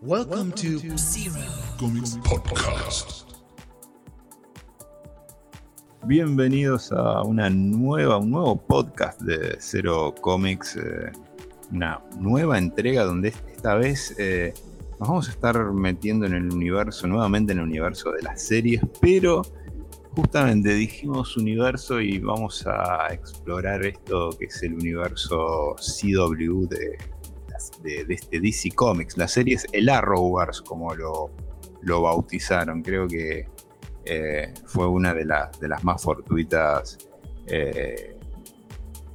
Welcome Zero Comics Podcast. Bienvenidos a una nueva, un nuevo podcast de Zero Comics, eh, una nueva entrega donde esta vez eh, nos vamos a estar metiendo en el universo, nuevamente en el universo de las series, pero justamente dijimos universo y vamos a explorar esto que es el universo CW de de, este DC Comics. La serie es el Arrowverse, como lo, lo bautizaron. Creo que eh, fue una de, de, las más fortuitas, eh,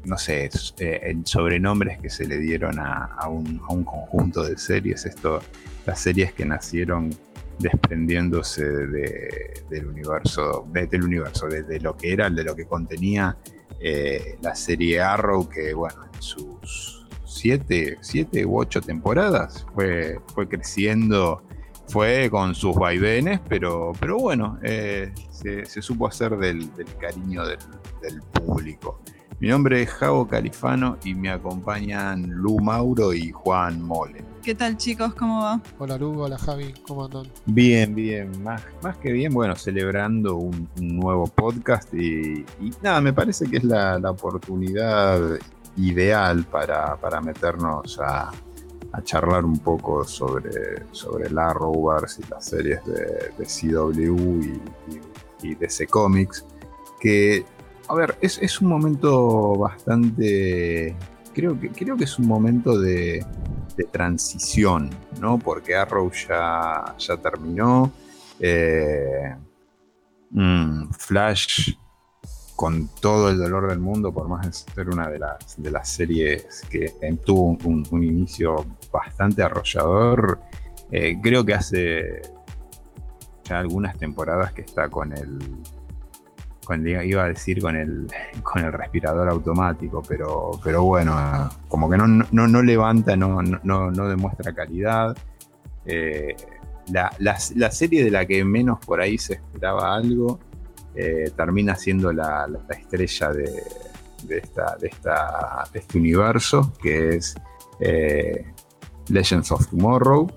no sé, eh, sobrenombres que se le dieron a, un, conjunto de series. Esto, las series que nacieron desprendiéndose del universo, del universo, de, lo que era, de lo que contenía la serie Arrow, que bueno, en sus siete, siete u ocho temporadas. Fue, fue creciendo, fue con sus vaivenes, pero, pero bueno, eh, se, supo hacer del, cariño del, público. Mi nombre es Javo Califano y me acompañan Lu Mauro y Juan Mole. ¿Qué tal chicos? ¿Cómo va? Hola Lu, hola Javi, ¿cómo andan? Bien, bien, más, más que bien, bueno, celebrando un, nuevo podcast y, nada, me parece que es la, la oportunidad ideal para, meternos a, charlar un poco sobre, sobre la Arrowverse y las series de, CW y, y, DC Comics, que, a ver, es, un momento bastante, creo que, creo que es un momento de, transición, ¿no? Porque Arrow ya, ya terminó. Eh, mm, Flash con todo el dolor del mundo, por más de ser una de las, de las series que tuvo un, inicio bastante arrollador, eh, creo que hace ya algunas temporadas que está con el, iba a decir con el, con el respirador automático, pero, pero bueno, como que no, no, levanta, no, no, demuestra calidad. Eh, la, la serie de la que menos por ahí se esperaba algo eh, termina siendo la, estrella de, esta, de, esta, este universo, que es eh, Legends of Tomorrow,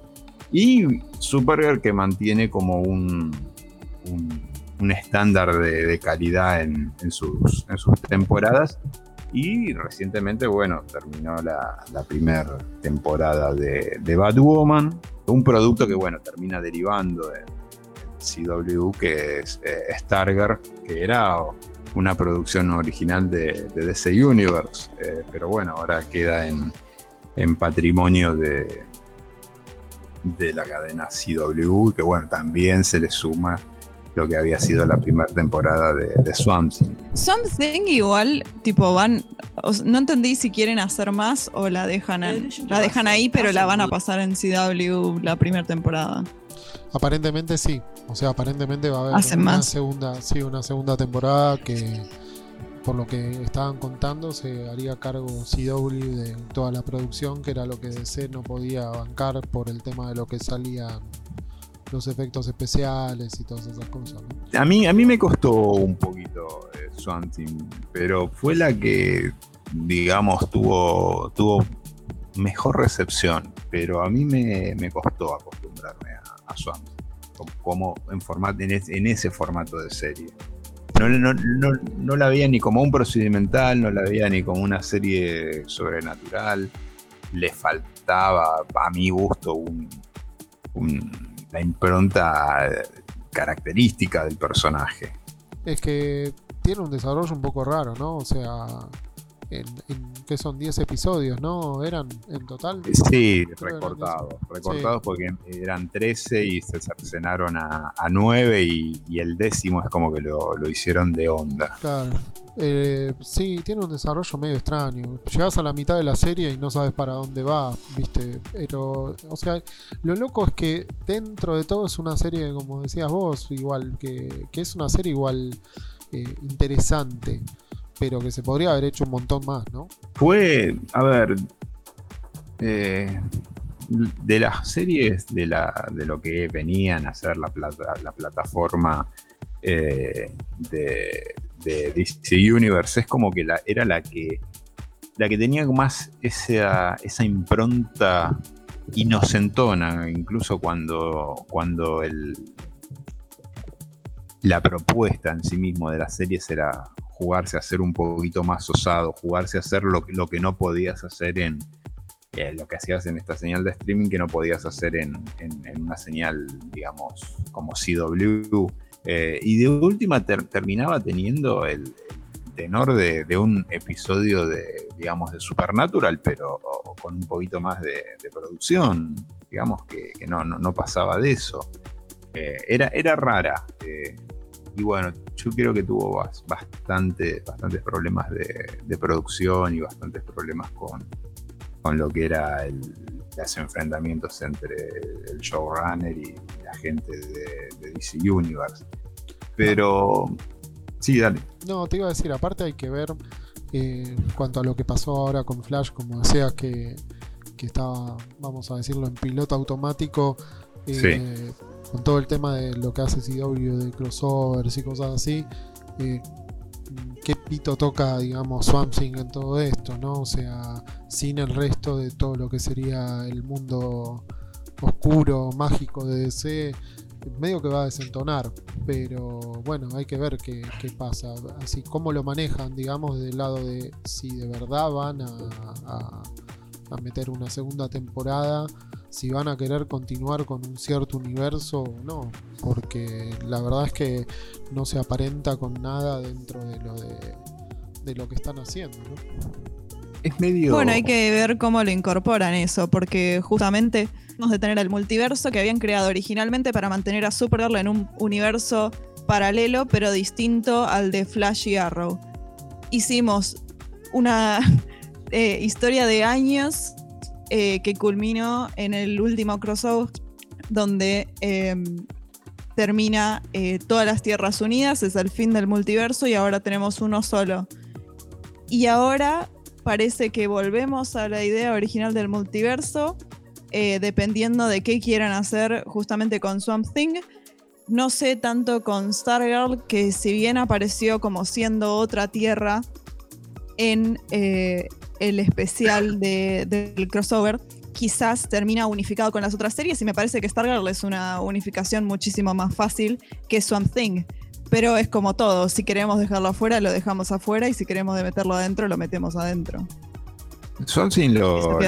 y Supergirl que mantiene como un, un, estándar de, calidad en, sus, en, sus, temporadas. Y recientemente, bueno, terminó la, primera temporada de, de Batwoman, un producto que, bueno, termina derivando en CW, que es eh, Starger, que era una producción original de, DC Universe, eh, pero bueno, ahora queda en, patrimonio de, de la cadena CW, que bueno, también se le suma lo que había sido la primera temporada de, de Swamp Thing. Swamp Thing igual, tipo, van, no entendí si quieren hacer más o la dejan, la dejan ahí, pero la van a pasar en CW la primera temporada. Aparentemente sí. O sea, aparentemente va a haber una segunda, sí, una segunda temporada que por lo que estaban contando se haría cargo CW de toda la producción, que era lo que DC no podía bancar por el tema de lo que salían los efectos especiales y todas esas cosas. A mí a mí me costó un poquito eh, pero fue la que digamos tuvo tuvo mejor recepción, pero a mí me, me costó acostumbrarme a, a como en, formato, en, ese formato de serie. No, no, la veía ni como un procedimental, no la veía ni como una serie sobrenatural. Le faltaba, a mi gusto, la impronta característica del personaje. Es que tiene un desarrollo un poco raro, ¿no? O sea, en, que son 10 episodios, ¿no? ¿Eran en total? Sí, recortados, recortados porque eran 13 y se cercenaron a, a 9 y, el décimo es como que lo, hicieron de onda. Claro. Eh, sí, tiene un desarrollo medio extraño. Llegas a la mitad de la serie y no sabes para dónde va, ¿viste? Pero, o sea, lo loco es que dentro de todo es una serie, como decías vos, igual, que, que es una serie igual eh, interesante pero que se podría haber hecho un montón más, ¿no? Fue, a ver, eh, de las series de, la, de lo que venían a hacer la, la plataforma eh, de, DC Universe, es como que era la que, la que tenía más esa, esa impronta y nos entona, incluso cuando, cuando el, la propuesta en sí mismo de la serie era jugarse a ser un poquito más osado, jugarse a hacer lo, lo que no podías hacer en eh, lo que hacías en esta señal de streaming que no podías hacer en, una señal, digamos, como CW. Eh, y de última terminaba teniendo el, tenor de, un episodio de, digamos, de Supernatural, pero con un poquito más de, producción. Digamos que, no, no, pasaba de eso. Eh, era, era rara. Y bueno, yo creo que tuvo bastante, bastantes problemas de, producción y bastantes problemas con, con lo que era el, los enfrentamientos entre el showrunner y la gente de, de DC Universe. Pero Sí, dale. No, te iba a decir, aparte hay que ver eh, en cuanto a lo que pasó ahora con Flash, como decías que, que estaba, vamos a decirlo, en piloto automático. Eh, con todo el tema de lo que hace CW de crossovers y cosas así. Eh, ¿Qué pito toca, digamos, Swamp Thing en todo esto, no? O sea, sin el resto de todo lo que sería el mundo oscuro, mágico de DC medio que va a desentonar, pero bueno, hay que ver qué, pasa, así cómo lo manejan, digamos, del lado de si de verdad van a, meter una segunda temporada, si van a querer continuar con un cierto universo o no, porque la verdad es que no se aparenta con nada dentro de lo de, lo que están haciendo, Es medio... Bueno, hay que ver cómo lo incorporan eso, porque justamente de tener el multiverso que habían creado originalmente para mantener a Supergirl en un universo paralelo, pero distinto al de Flash y Arrow. Hicimos una eh, historia de años eh, que culminó en el último crossover, donde em, termina eh, todas las Tierras Unidas, es el fin del multiverso y ahora tenemos uno solo. Y ahora parece que volvemos a la idea original del multiverso, dependiendo de qué quieran hacer justamente con Swamp Thing. No sé tanto con Stargirl, que si bien apareció como siendo otra tierra en el especial del crossover, quizás termina unificado con las otras series y me parece que Stargirl es una unificación muchísimo más fácil que Swamp Thing. Pero es como todo, si queremos dejarlo afuera, lo dejamos afuera y si queremos meterlo adentro, lo metemos adentro. Swamp Thing lo, que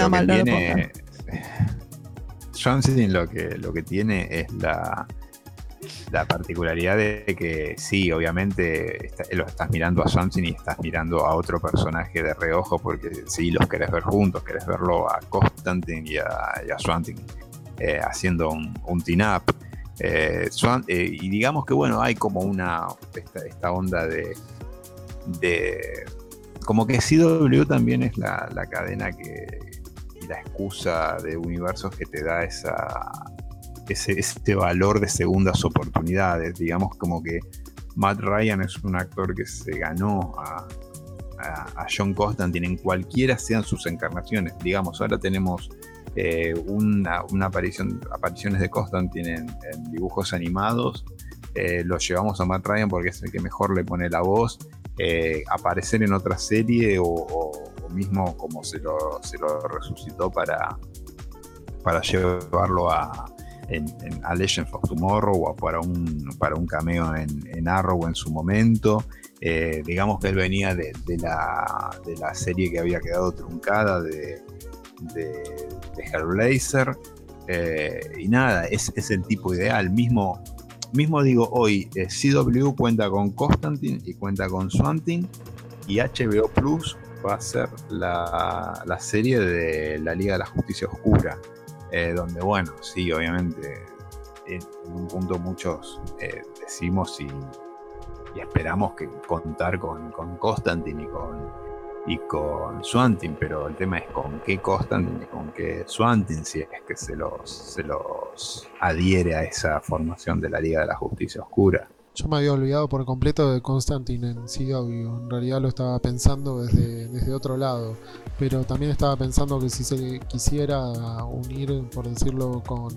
Johnson lo que, lo que tiene es la, la particularidad de que sí, obviamente lo estás mirando a Johnson y estás mirando a otro personaje de reojo porque sí, los querés ver juntos, querés verlo a Constantine y a, y eh, haciendo un, un up. Eh, eh, y digamos que bueno, hay como una esta, onda de, como que CW también es la cadena que, la excusa de universos que te da esa, ese, valor de segundas oportunidades. Digamos como que Matt Ryan es un actor que se ganó a, John Constantine en cualquiera sean sus encarnaciones. Digamos, ahora tenemos eh, una, aparición, apariciones de Constantine en, dibujos animados. Eh, lo llevamos a Matt Ryan porque es el que mejor le pone la voz. Eh, aparecer en otra serie o mismo como se lo, se lo resucitó para, para llevarlo a, en, a Legends of Tomorrow o para un, para un cameo en, en Arrow en su momento. Eh, digamos que él venía de, la, de, la, serie que había quedado truncada de, de, Hellblazer. Eh, y nada, es, es, el tipo ideal. Mismo, mismo digo hoy, eh, CW cuenta con Constantine y cuenta con Swanting. Y HBO Plus va a ser la, serie de la Liga de la Justicia Oscura, eh, donde, bueno, sí, obviamente, en un punto muchos eh, decimos y, esperamos que contar con, con y con, y con Swantin, pero el tema es con qué Constantine y con qué Swantin, si es que se los, se los adhiere a esa formación de la Liga de la Justicia Oscura. Yo me había olvidado por completo de Constantine en CW. En realidad lo estaba pensando desde, desde otro lado. Pero también estaba pensando que si se quisiera unir, por decirlo, con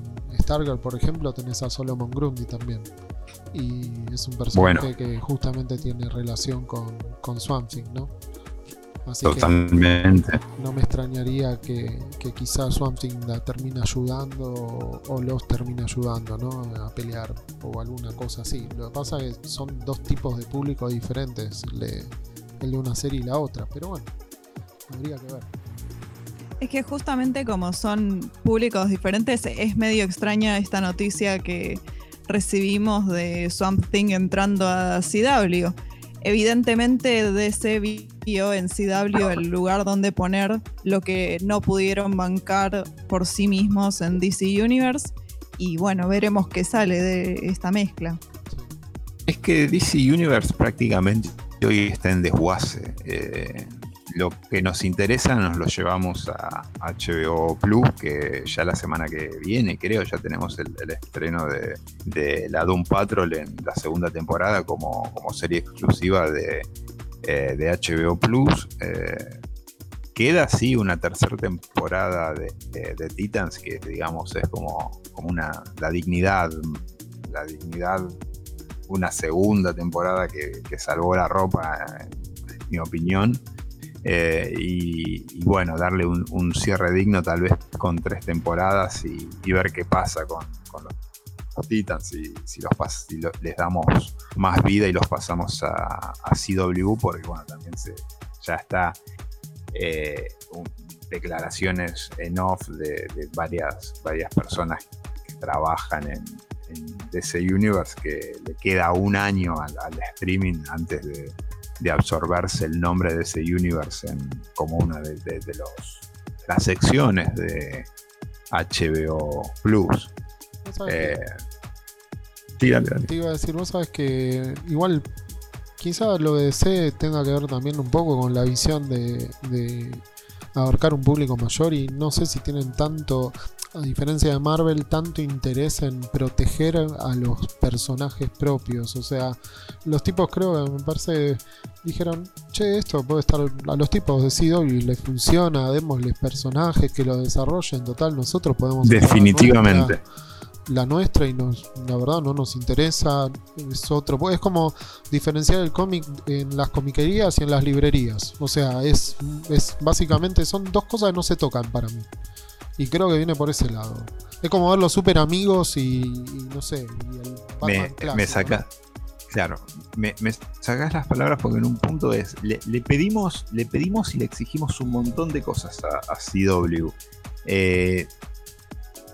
Stargirl, por ejemplo, tenés a Solomon Grundy también. Y es un personaje que justamente tiene relación con, con Swamp Thing, ¿no? Así Totalmente. que no me extrañaría que, que quizás Swamp Thing la termine ayudando o, o los termine ayudando, ¿no? A pelear o alguna cosa así. Lo que pasa es que son dos tipos de público diferentes, le- el de una serie y la otra. Pero bueno, habría que ver. Es que justamente como son públicos diferentes, es medio extraña esta noticia que recibimos de Swamp Thing entrando a CW. Evidentemente DC vio en CW el lugar donde poner lo que no pudieron bancar por sí mismos en DC Universe. Y bueno, veremos qué sale de esta mezcla. Es que DC Universe prácticamente hoy está en desguace. Eh, lo que nos interesa nos lo llevamos a HBO Plus, que ya la semana que viene, creo, ya tenemos el, el estreno de, de la Doom Patrol en la segunda temporada como, como serie exclusiva de, eh, de HBO Plus. Eh, queda así una tercera temporada de, Titans que digamos es como, una la dignidad la dignidad una segunda temporada que, que salvó la ropa en mi opinión Eh, y, y bueno darle un, cierre digno tal vez con tres temporadas y, y ver qué pasa con, con los, los Titans si, si los pas- si les damos más vida y los pasamos a, CW porque bueno también se, ya está eh, declaraciones en off de, varias, varias personas que trabajan en, en DC Universe que le queda un año al, streaming antes de, absorberse el nombre de DC Universe en, como una de- de los, las secciones de HBO Plus. ¿Vos sabés Eh, sí, dale, dale. Te iba a decir, vos sabes que igual quizá lo de DC tenga que ver también un poco con la visión de, de abarcar un público mayor y no sé si tienen tanto, a diferencia de Marvel, tanto interés en proteger a los personajes propios. O sea, los tipos creo que me parece dijeron, che, esto puede estar a los tipos de CW les funciona, démosles personajes que lo desarrollen, total, nosotros podemos... Definitivamente. La nuestra y nos, la verdad no nos interesa. Es otro. Es como diferenciar el cómic en las comiquerías y en las librerías. O sea, es, es básicamente son dos cosas que no se tocan para mí. Y creo que viene por ese lado. Es como ver los super amigos y, y no sé. y el Batman me, clásico, me ¿no? saca claro me, me sacás las palabras porque en un punto es le, le pedimos le pedimos y le exigimos un montón de cosas a, a CW Eh,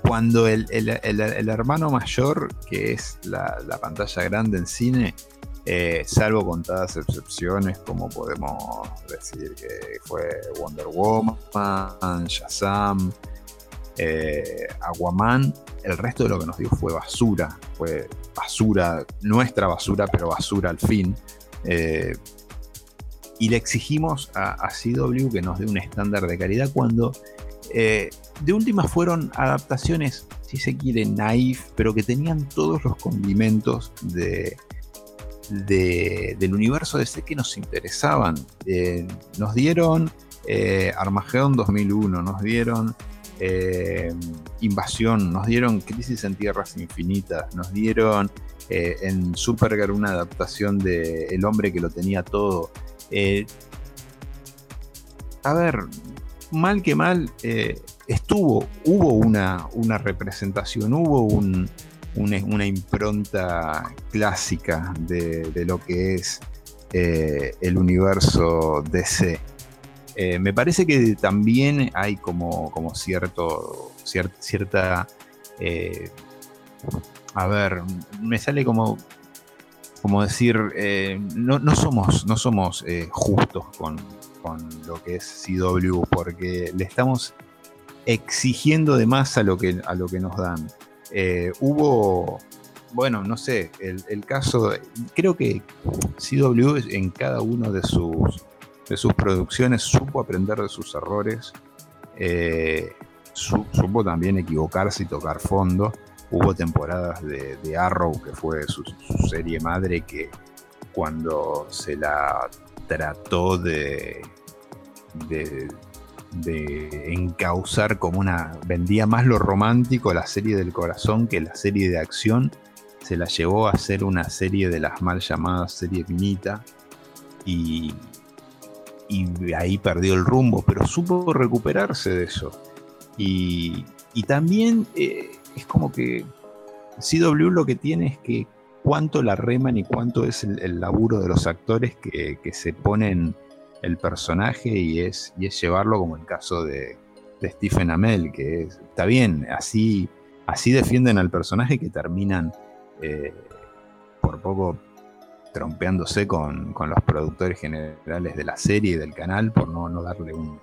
cuando el, hermano mayor que es la, la pantalla grande en cine eh, salvo contadas excepciones como podemos decir que fue Wonder Woman Shazam eh, Aquaman el resto de lo que nos dio fue basura, fue basura, nuestra basura, pero basura al fin. Eh, y le exigimos a CW que nos dé un estándar de calidad cuando eh, de última fueron adaptaciones, si se quiere, naif, pero que tenían todos los condimentos de, de- del universo DC que nos interesaban. Eh, nos dieron eh, Armageddon 2001, nos dieron eh, Invasión, nos dieron Crisis en Tierras Infinitas, nos dieron en Supergirl una adaptación de El hombre que lo tenía todo. A ver, mal que mal, eh, estuvo, hubo una, una representación, hubo un- una, impronta clásica de, lo que es eh, el universo DC. Eh, me parece que también hay como, como cierto, cier- cierta, eh, a ver, me sale como, como decir, no, no somos, no somos justos con, lo que es CW, porque le estamos exigiendo de más a lo que, a lo que nos dan. Eh, hubo, bueno, no sé, el, caso, creo que CW en cada uno de sus, de sus producciones supo aprender de sus errores, eh, su- supo también equivocarse y tocar fondo. Hubo temporadas de, Arrow, que fue su serie madre, que cuando se la trató de, de, encauzar como una. vendía más lo romántico, la serie del corazón, que la serie de acción. Se la llevó a ser una serie de las mal llamadas serie Minita. Y, y ahí perdió el rumbo, pero supo recuperarse de eso. Y, también eh, es como que CW lo que tiene es que cuánto la reman y cuánto es el, laburo de los actores que, se ponen el personaje y es, y es llevarlo como el caso de, Stephen Amell, que está bien, así, así defienden al personaje que terminan eh, por poco trompeándose con, los productores generales de la serie y del canal por no, no darle un,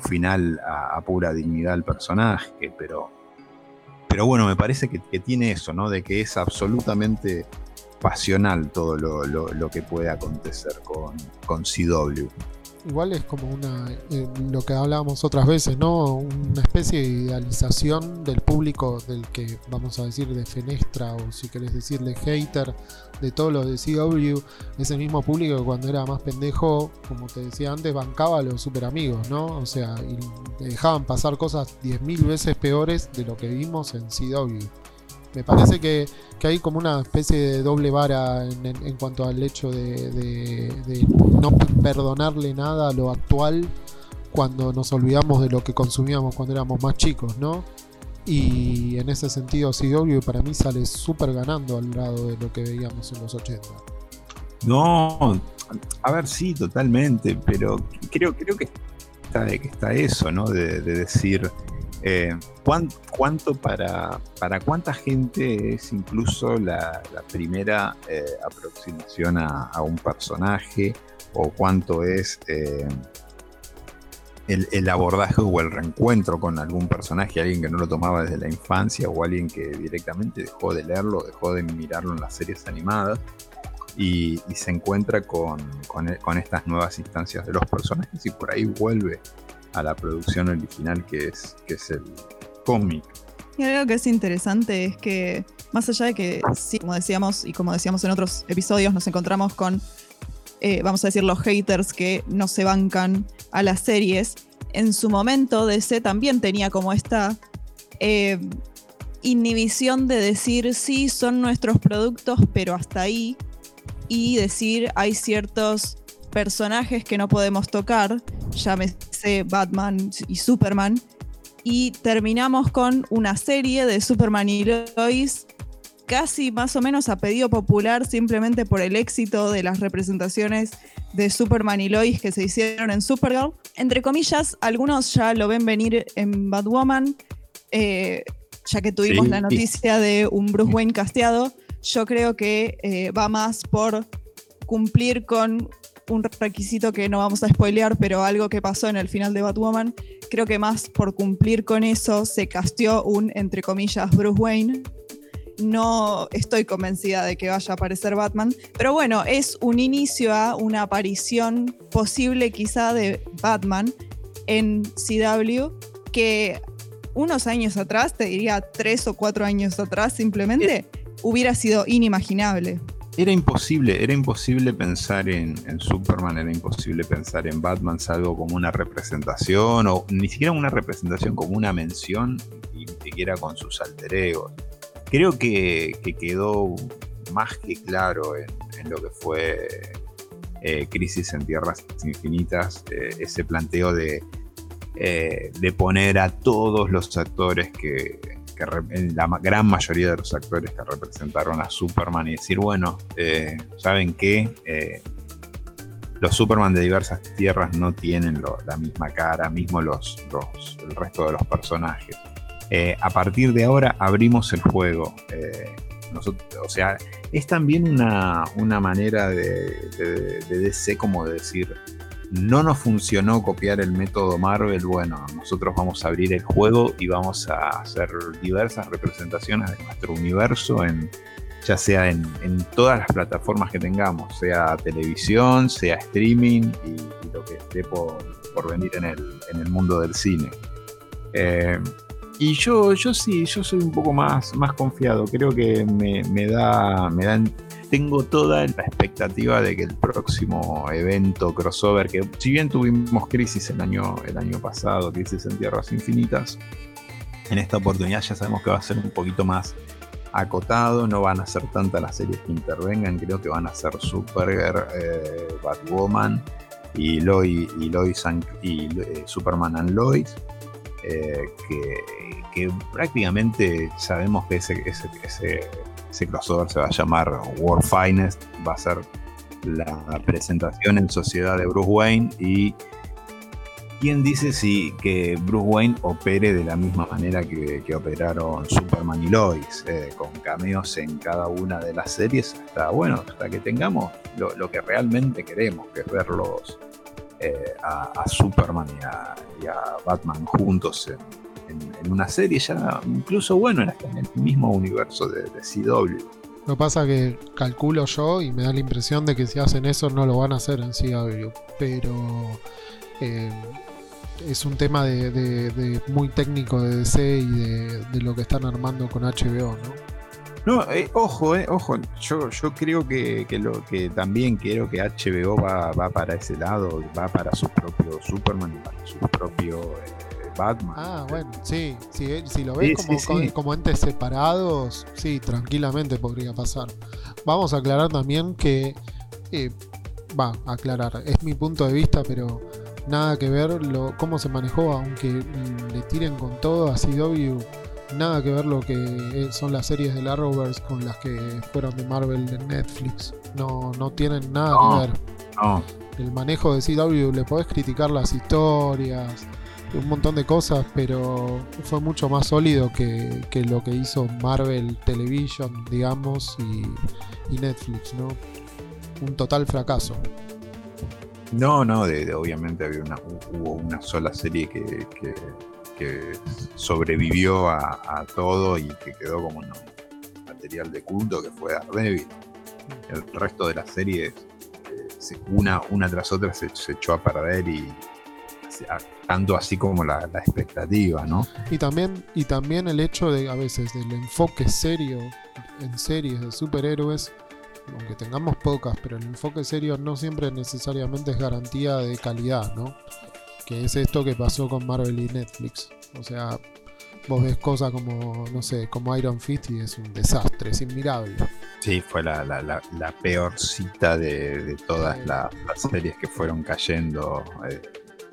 final a, pura dignidad al personaje, pero, pero bueno, me parece que, tiene eso, ¿no? De que es absolutamente pasional todo lo, que puede acontecer con, con CW igual es como una eh, lo que hablábamos otras veces, ¿no? Una especie de idealización del público del que vamos a decir de fenestra o si querés decirle hater de todos los de CW, ese mismo público que cuando era más pendejo, como te decía antes, bancaba a los super amigos, ¿no? O sea, y dejaban pasar cosas 10.000 veces peores de lo que vimos en CW. Me parece que, hay como una especie de doble vara en, cuanto al hecho de, no perdonarle nada a lo actual cuando nos olvidamos de lo que consumíamos cuando éramos más chicos, ¿no? Y en ese sentido CW para mí sale súper ganando al lado de lo que veíamos en los 80. No, a ver, sí, totalmente, pero creo, creo que, está, que está eso, ¿no? de decir, eh, ¿cuánto, para, para cuánta gente es incluso la, primera eh, aproximación a, un personaje? ¿O cuánto es eh, el, abordaje o el reencuentro con algún personaje? Alguien que no lo tomaba desde la infancia o alguien que directamente dejó de leerlo, dejó de mirarlo en las series animadas. Y, se encuentra con, con estas nuevas instancias de los personajes y por ahí vuelve a la producción original que es, que es el cómic. Y algo que es interesante es que, más allá de que, sí, como decíamos y como decíamos en otros episodios, nos encontramos con, eh, vamos a decir, los haters que no se bancan a las series, en su momento DC también tenía como esta eh, inhibición de decir, sí, son nuestros productos, pero hasta ahí, y decir, hay ciertos personajes que no podemos tocar, llámese Batman y Superman, y terminamos con una serie de Superman y Lois casi más o menos a pedido popular simplemente por el éxito de las representaciones de Superman y Lois que se hicieron en Supergirl. Entre comillas, algunos ya lo ven venir en Batwoman, eh, ya que tuvimos la noticia de un Bruce Wayne casteado. Yo creo que eh, va más por cumplir con un requisito que no vamos a spoilear, pero algo que pasó en el final de Batwoman. Creo que más por cumplir con eso se casteó un, entre comillas, Bruce Wayne. No estoy convencida de que vaya a aparecer Batman, pero bueno, es un inicio a una aparición posible quizá de Batman en CW que unos años atrás, te diría tres o cuatro años atrás simplemente, hubiera sido inimaginable era imposible, era imposible pensar en, Superman, era imposible pensar en Batman, salvo como una representación, o ni siquiera una representación, como una mención, ni siquiera con sus alter egos. Creo que, quedó más que claro en, lo que fue eh, Crisis en Tierras Infinitas, eh, ese planteo de, eh, de poner a todos los actores que, la gran mayoría de los actores que representaron a Superman y decir, bueno, eh, ¿saben qué? Eh, los Superman de diversas tierras no tienen la misma cara, mismo los, el resto de los personajes. Eh, a partir de ahora abrimos el juego. o sea, es también una, manera de, de, de DC como de decir, no nos funcionó copiar el método Marvel, bueno, nosotros vamos a abrir el juego y vamos a hacer diversas representaciones de nuestro universo en ya sea en, todas las plataformas que tengamos, sea televisión, sea streaming y, lo que esté por, venir en el, mundo del cine. Eh, y yo, yo sí, yo soy un poco más, más confiado. Creo que me, me da, me da tengo toda la expectativa de que el próximo evento crossover, que si bien tuvimos crisis el año, el año pasado, crisis en Tierras Infinitas, en esta oportunidad ya sabemos que va a ser un poquito más acotado, no van a ser tantas las series que intervengan, creo que van a ser Supergirl, eh, Batwoman y Lois y, Lois y eh, Superman and Lois, eh, que, prácticamente sabemos que ese, crossover se va a llamar World Finest, va a ser la presentación en sociedad de Bruce Wayne y ¿Quién dice si que Bruce Wayne opere de la misma manera que, operaron Superman y Lois, eh, con cameos en cada una de las series, hasta bueno, hasta que tengamos lo, que realmente queremos, que es verlos eh, a, Superman y a, Batman juntos en, una serie, ya incluso bueno, en, el mismo universo de, CW. Lo que pasa que calculo yo y me da la impresión de que si hacen eso no lo van a hacer en CW, pero eh, es un tema de, muy técnico de DC y de, lo que están armando con HBO, ¿no? No, eh, ojo, eh, ojo, yo, yo creo que, lo que también quiero que HBO va, va para ese lado, va para su propio Superman y para su propio eh, Batman. Ah, bueno, sí, si lo ves como, como, entes separados, sí, tranquilamente podría pasar. Vamos a aclarar también que, va, a aclarar, es mi punto de vista, pero nada que ver lo, cómo se manejó, aunque le tiren con todo a CW, nada que ver lo que son las series de Arrowverse con las que fueron de Marvel de Netflix. No, no tienen nada que ver. El manejo de CW le podés criticar las historias, un montón de cosas, pero fue mucho más sólido que, lo que hizo Marvel Television, digamos, y, Netflix, ¿no? Un total fracaso. No, no, obviamente había una, hubo una sola serie que, sobrevivió a, todo y que quedó como material de culto, que fue Daredevil. El resto de las series, eh, una, una tras otra, se, echó a perder y tanto así como la, la, expectativa, ¿no? Y también, y también el hecho de a veces del enfoque serio en series de superhéroes aunque tengamos pocas, pero el enfoque serio no siempre necesariamente es garantía de calidad, ¿no? Que es esto que pasó con Marvel y Netflix. O sea, vos ves cosas como, no sé, como Iron Fist y es un desastre, es inmirable. Sí, fue la, la, peor cita de, todas las, series que fueron cayendo eh,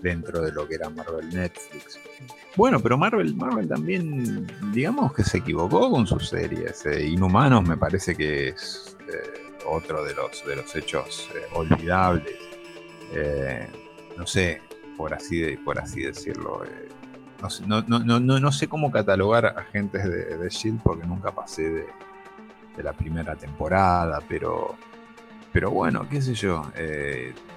dentro de lo que era Marvel Netflix. Bueno, pero Marvel, Marvel también, digamos que se equivocó con sus series. Eh, Inhumanos me parece que es eh, otro de los, de los hechos eh, olvidables. No sé, por así, por así decirlo. No, sé cómo catalogar agentes de, de Shield porque nunca pasé de, la primera temporada, pero, pero bueno, qué sé yo.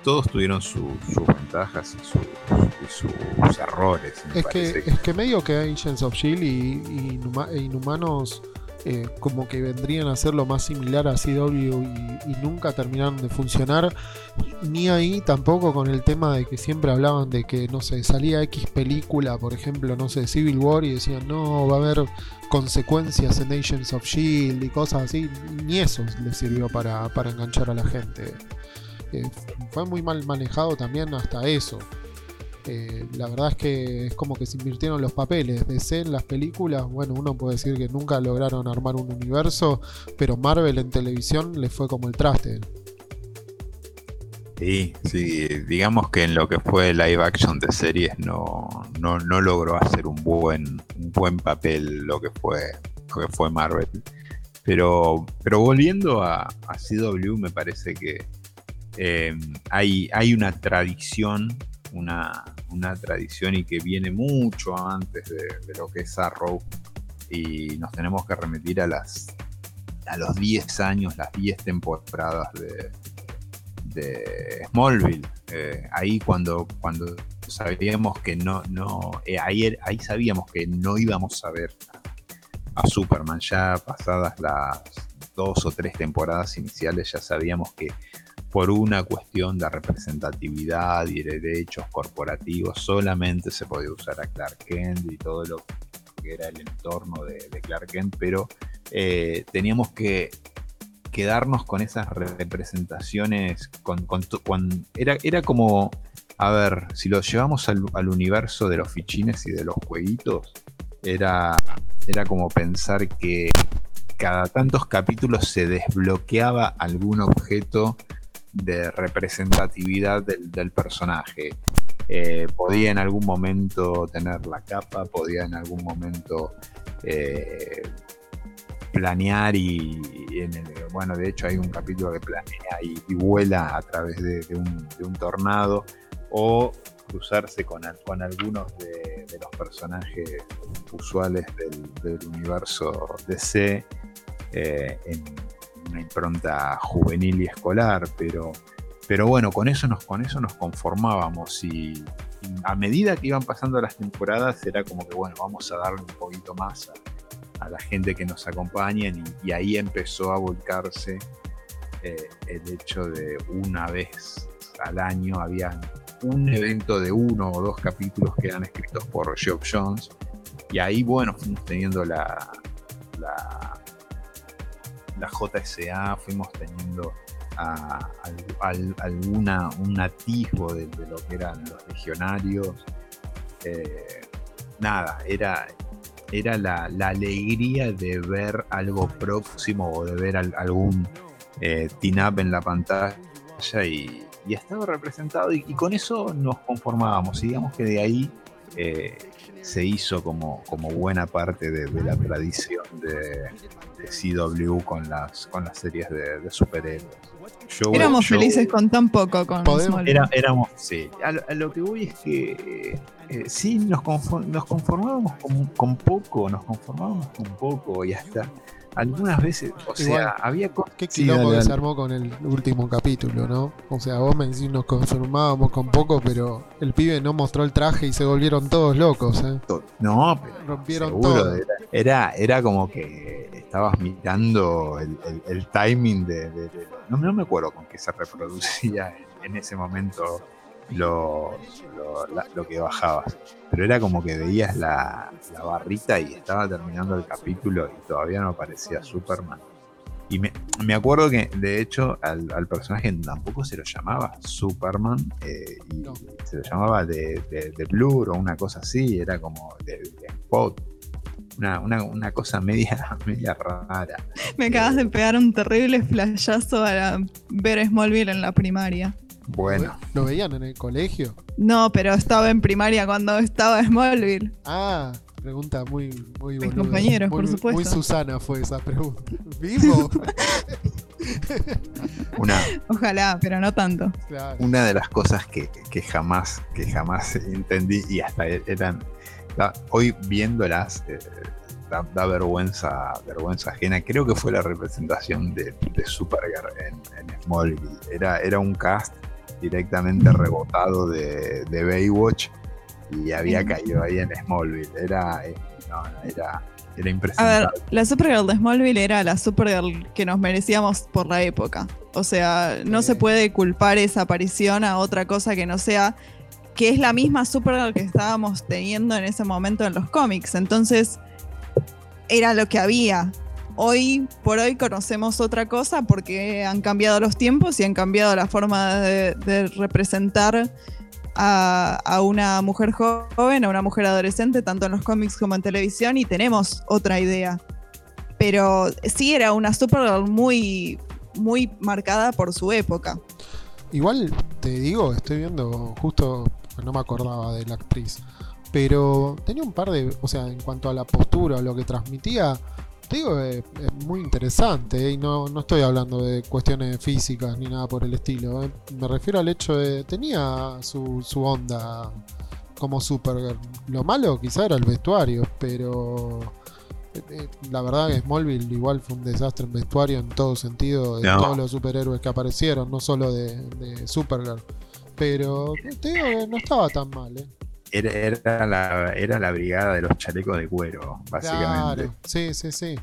todos tuvieron sus ventajas y, sus errores. Es que, es que medio que Agents of Shield y, y Inhumanos eh, como que vendrían a ser lo más similar a CW y, nunca terminaron de funcionar. Ni ahí tampoco con el tema de que siempre hablaban de que, no sé, salía X película, por ejemplo, no sé, Civil War y decían, no, va a haber consecuencias en Agents of Shield y cosas así. Ni eso les sirvió para, enganchar a la gente. Eh, fue muy mal manejado también hasta eso. Eh, la verdad es que es como que se invirtieron los papeles. DC en las películas, bueno, uno puede decir que nunca lograron armar un universo, pero Marvel en televisión le fue como el traste. Sí, sí, digamos que en lo que fue live action de series no, no, logró hacer un buen, un buen papel lo que fue, que fue Marvel. Pero, pero volviendo a, CW, me parece que eh, hay, hay una tradición una, tradición y que viene mucho antes de, lo que es Arrow. Y nos tenemos que remitir a las a los 10 años, las 10 temporadas de, de Smallville. Eh, ahí cuando, cuando sabíamos que no, no eh, ahí, ahí sabíamos que no íbamos a ver a Superman ya pasadas las dos o tres temporadas iniciales, ya sabíamos que por una cuestión de representatividad y de derechos corporativos, solamente se podía usar a Clark Kent y todo lo que era el entorno de, Clark Kent, pero eh, teníamos que quedarnos con esas representaciones, con, era, era como, a ver, si lo llevamos al, universo de los fichines y de los jueguitos, era, era como pensar que cada tantos capítulos se desbloqueaba algún objeto de representatividad del, personaje. Eh, podía en algún momento tener la capa, podía en algún momento eh, planear y, bueno, de hecho hay un capítulo que planea y, vuela a través de, un, tornado o cruzarse con, algunos de, los personajes usuales del, universo DC eh, en una impronta juvenil y escolar, pero, pero bueno, con eso nos, con eso nos conformábamos y, a medida que iban pasando las temporadas era como que bueno, vamos a darle un poquito más a, la gente que nos acompaña y, ahí empezó a volcarse eh, el hecho de una vez al año había un evento de uno o dos capítulos que eran escritos por Geoff Jones y ahí bueno fuimos teniendo la la JSA, fuimos teniendo alguna, un atisbo de, lo que eran los legionarios. Eh, nada, era, era la, alegría de ver algo próximo o de ver algún eh, up en la pantalla y, estaba representado y, con eso nos conformábamos. Digamos que de ahí eh, se hizo como, como buena parte de, la tradición de, CW con las, con las series de, superhéroes. éramos felices con tan poco con Era, éramos, sí. A lo, que voy es que eh, sí, nos, nos conformábamos con, con, poco, nos conformábamos con poco y hasta algunas veces, o sea, había Qué quilombo que se armó con el último capítulo, ¿no? O sea, vos me decís nos conformábamos con poco, pero el pibe no mostró el traje y se volvieron todos locos, ¿eh? No, pero rompieron todo. Era, era, como que estabas mirando el, timing de, no, me acuerdo con qué se reproducía en ese momento lo, lo, que bajabas. Pero era como que veías la, barrita y estaba terminando el capítulo y todavía no aparecía Superman. Y me, acuerdo que, de hecho, al, personaje tampoco se lo llamaba Superman, eh, y se lo llamaba de, de, Blur o una cosa así, era como de, Spot. Una, cosa media, media rara. Me acabas de pegar un terrible flashazo a ver Smallville en la primaria. Bueno. ¿Lo veían en el colegio? No, pero estaba en primaria cuando estaba Smallville. Ah, pregunta muy, muy Mis compañeros, por supuesto. Muy Susana fue esa pregunta. ¿Vivo? una, Ojalá, pero no tanto. Una de las cosas que, jamás, que jamás entendí y hasta eran. hoy viéndolas. Eh, da, vergüenza, vergüenza ajena. Creo que fue la representación de, de Supergirl en, en Smallville. Era, era un cast directamente rebotado de, Baywatch y había caído ahí en Smallville. Era, eh, era, era impresionante. A ver, la Supergirl de Smallville era la Supergirl que nos merecíamos por la época. O sea, no se puede culpar esa aparición a otra cosa que no sea que es la misma Supergirl que estábamos teniendo en ese momento en los cómics. Entonces, era lo que había hoy por hoy conocemos otra cosa porque han cambiado los tiempos y han cambiado la forma de, representar a, una mujer joven, a una mujer adolescente, tanto en los cómics como en televisión, y tenemos otra idea. Pero sí era una Supergirl muy, muy marcada por su época. Igual te digo, estoy viendo justo, no me acordaba de la actriz, pero tenía un par de, o sea, en cuanto a la postura, lo que transmitía, digo, es, muy interesante ¿eh? y no, no, estoy hablando de cuestiones físicas ni nada por el estilo. ¿eh? Me refiero al hecho de tenía su, su onda como Supergirl. Lo malo quizá era el vestuario, pero eh, la verdad que Smallville igual fue un desastre en vestuario en todo sentido de todos los superhéroes que aparecieron, no solo de, de Supergirl. Pero te digo no estaba tan mal, ¿eh? Era, la, era la brigada de los chalecos de cuero, básicamente. Claro, sí, sí, sí.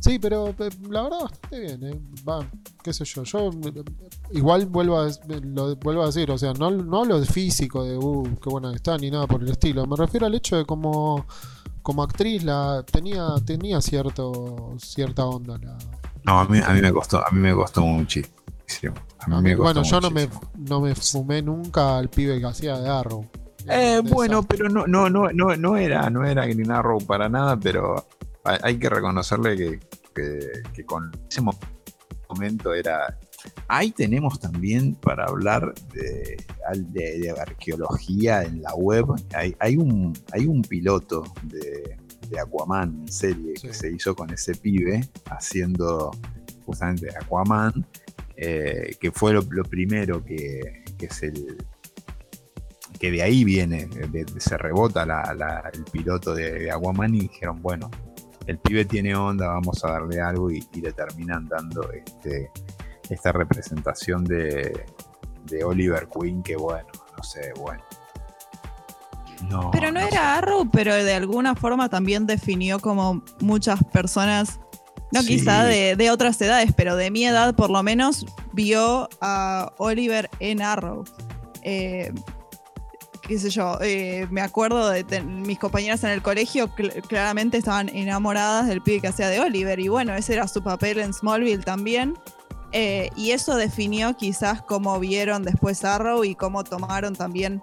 Sí, pero eh, la verdad bastante bien, ¿eh? Va, qué sé yo. Yo eh, igual vuelvo a, lo vuelvo a decir, o sea, no, no de físico, de uh, qué buena está, ni nada por el estilo. Me refiero al hecho de como, como actriz la tenía, tenía cierto, cierta onda. La, no, a mí, a mí me costó, a mí me costó muchísimo. A mí me bueno, yo no me, no me fumé nunca al pibe que hacía de Arrow. Eh, bueno, pero no, no, no, no, no era, no era Green Arrow para nada, pero hay, que reconocerle que, con ese momento era, Ahí tenemos también para hablar de, arqueología en la web. Hay, un, hay un piloto de, Aquaman en serie que se hizo con ese pibe haciendo justamente Aquaman, eh, que fue lo, primero que, es el, que de ahí viene, se rebota el piloto de, Aquaman y dijeron, bueno, el pibe tiene onda, vamos a darle algo y, le terminan dando este, esta representación de, Oliver Queen que bueno, no sé, bueno. pero no, era Arrow, pero de alguna forma también definió como muchas personas, no quizá de, otras edades, pero de mi edad por lo menos, vio a Oliver en Arrow. Eh, qué sé yo, eh, me acuerdo de mis compañeras en el colegio, claramente estaban enamoradas del pibe que hacía de Oliver, y bueno, ese era su papel en Smallville también. Eh, y eso definió quizás cómo vieron después Arrow y cómo tomaron también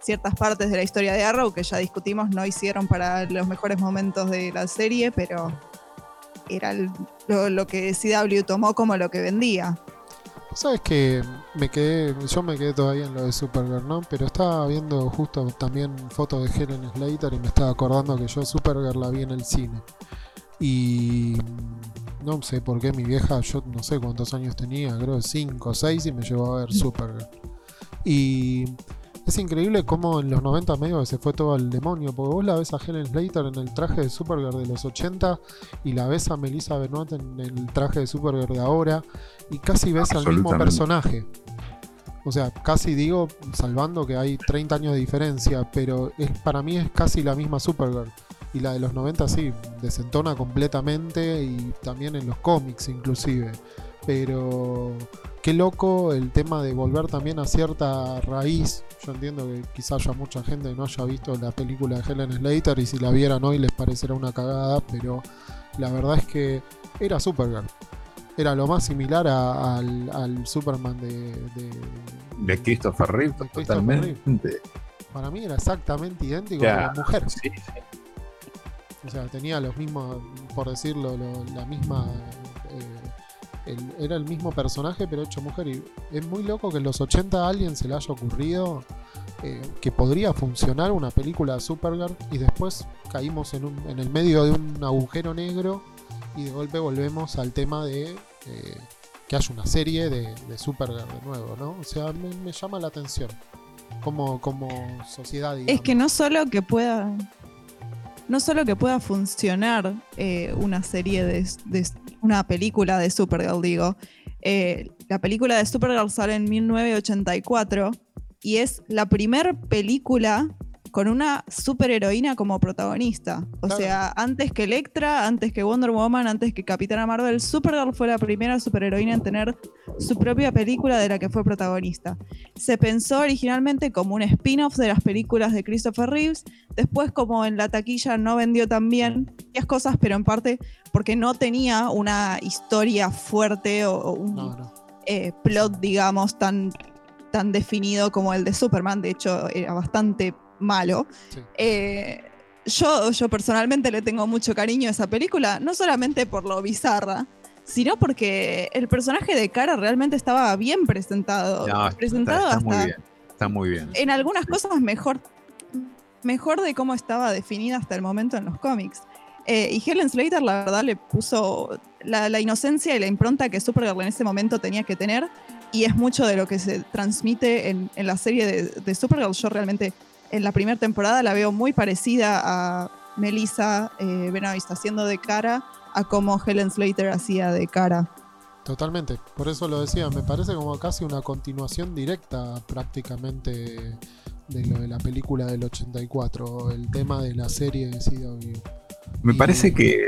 ciertas partes de la historia de Arrow, que ya discutimos, no hicieron para los mejores momentos de la serie, pero era lo, lo que CW tomó como lo que vendía. Sabes que me quedé, yo me quedé todavía en lo de Supergirl, ¿no? Pero estaba viendo justo también fotos de Helen Slater y me estaba acordando que yo Supergirl la vi en el cine. Y no sé por qué mi vieja, yo no sé cuántos años tenía, creo 5 o 6 y me llevó a ver Supergirl. Y es increíble cómo en los 90 medio se fue todo al demonio, porque vos la ves a Helen Slater en el traje de Supergirl de los 80 y la ves a Melissa Benoit en el traje de Supergirl de ahora y casi ves al mismo personaje. O sea, casi digo, salvando que hay 30 años de diferencia, pero es, para mí es casi la misma Supergirl. Y la de los 90 sí, desentona completamente y también en los cómics inclusive. Pero qué loco el tema de volver también a cierta raíz. Yo entiendo que quizás haya mucha gente que no haya visto la película de Helen Slater y si la vieran hoy les parecerá una cagada, pero la verdad es que era Supergirl. Era lo más similar al, Superman de, de, Christopher Reeve, totalmente. Para mí era exactamente idéntico a la mujer. O sea, tenía los mismos, por decirlo, la misma eh, era el mismo personaje pero hecho mujer. Y es muy loco que en los 80 a alguien se le haya ocurrido eh, que podría funcionar una película de Supergirl y después caímos en, un, en el medio de un agujero negro y de golpe volvemos al tema de eh, que haya una serie de, de, Supergirl de nuevo, ¿no? O sea, me, llama la atención como, como sociedad. Es que no solo que pueda no solo que pueda funcionar eh, una serie de, una película de Supergirl, digo. Eh, la película de Supergirl sale en 1984 y es la primera película con una superheroína como protagonista. O sea, antes que Electra, antes que Wonder Woman, antes que Capitana Marvel, Supergirl fue la primera superheroína en tener su propia película de la que fue protagonista. Se pensó originalmente como un spin-off de las películas de Christopher Reeves, después como en la taquilla no vendió tan bien, varias cosas, pero en parte porque no tenía una historia fuerte o, un eh, plot, digamos, tan tan definido como el de Superman, de hecho era bastante malo. Eh, yo, yo personalmente le tengo mucho cariño a esa película, no solamente por lo bizarra, sino porque el personaje de Cara realmente estaba bien presentado. presentado está, muy bien. Está muy bien. En algunas cosas mejor, mejor de cómo estaba definida hasta el momento en los cómics. Eh, y Helen Slater, la verdad, le puso la, inocencia y la impronta que Supergirl en ese momento tenía que tener. Y es mucho de lo que se transmite en, la serie de, de Supergirl. Yo realmente en la primera temporada la veo muy parecida a Melissa eh, Benoist haciendo de cara a como Helen Slater hacía de cara. Totalmente, por eso lo decía, me parece como casi una continuación directa prácticamente de lo de la película del 84, el tema de la serie de CW. Me parece que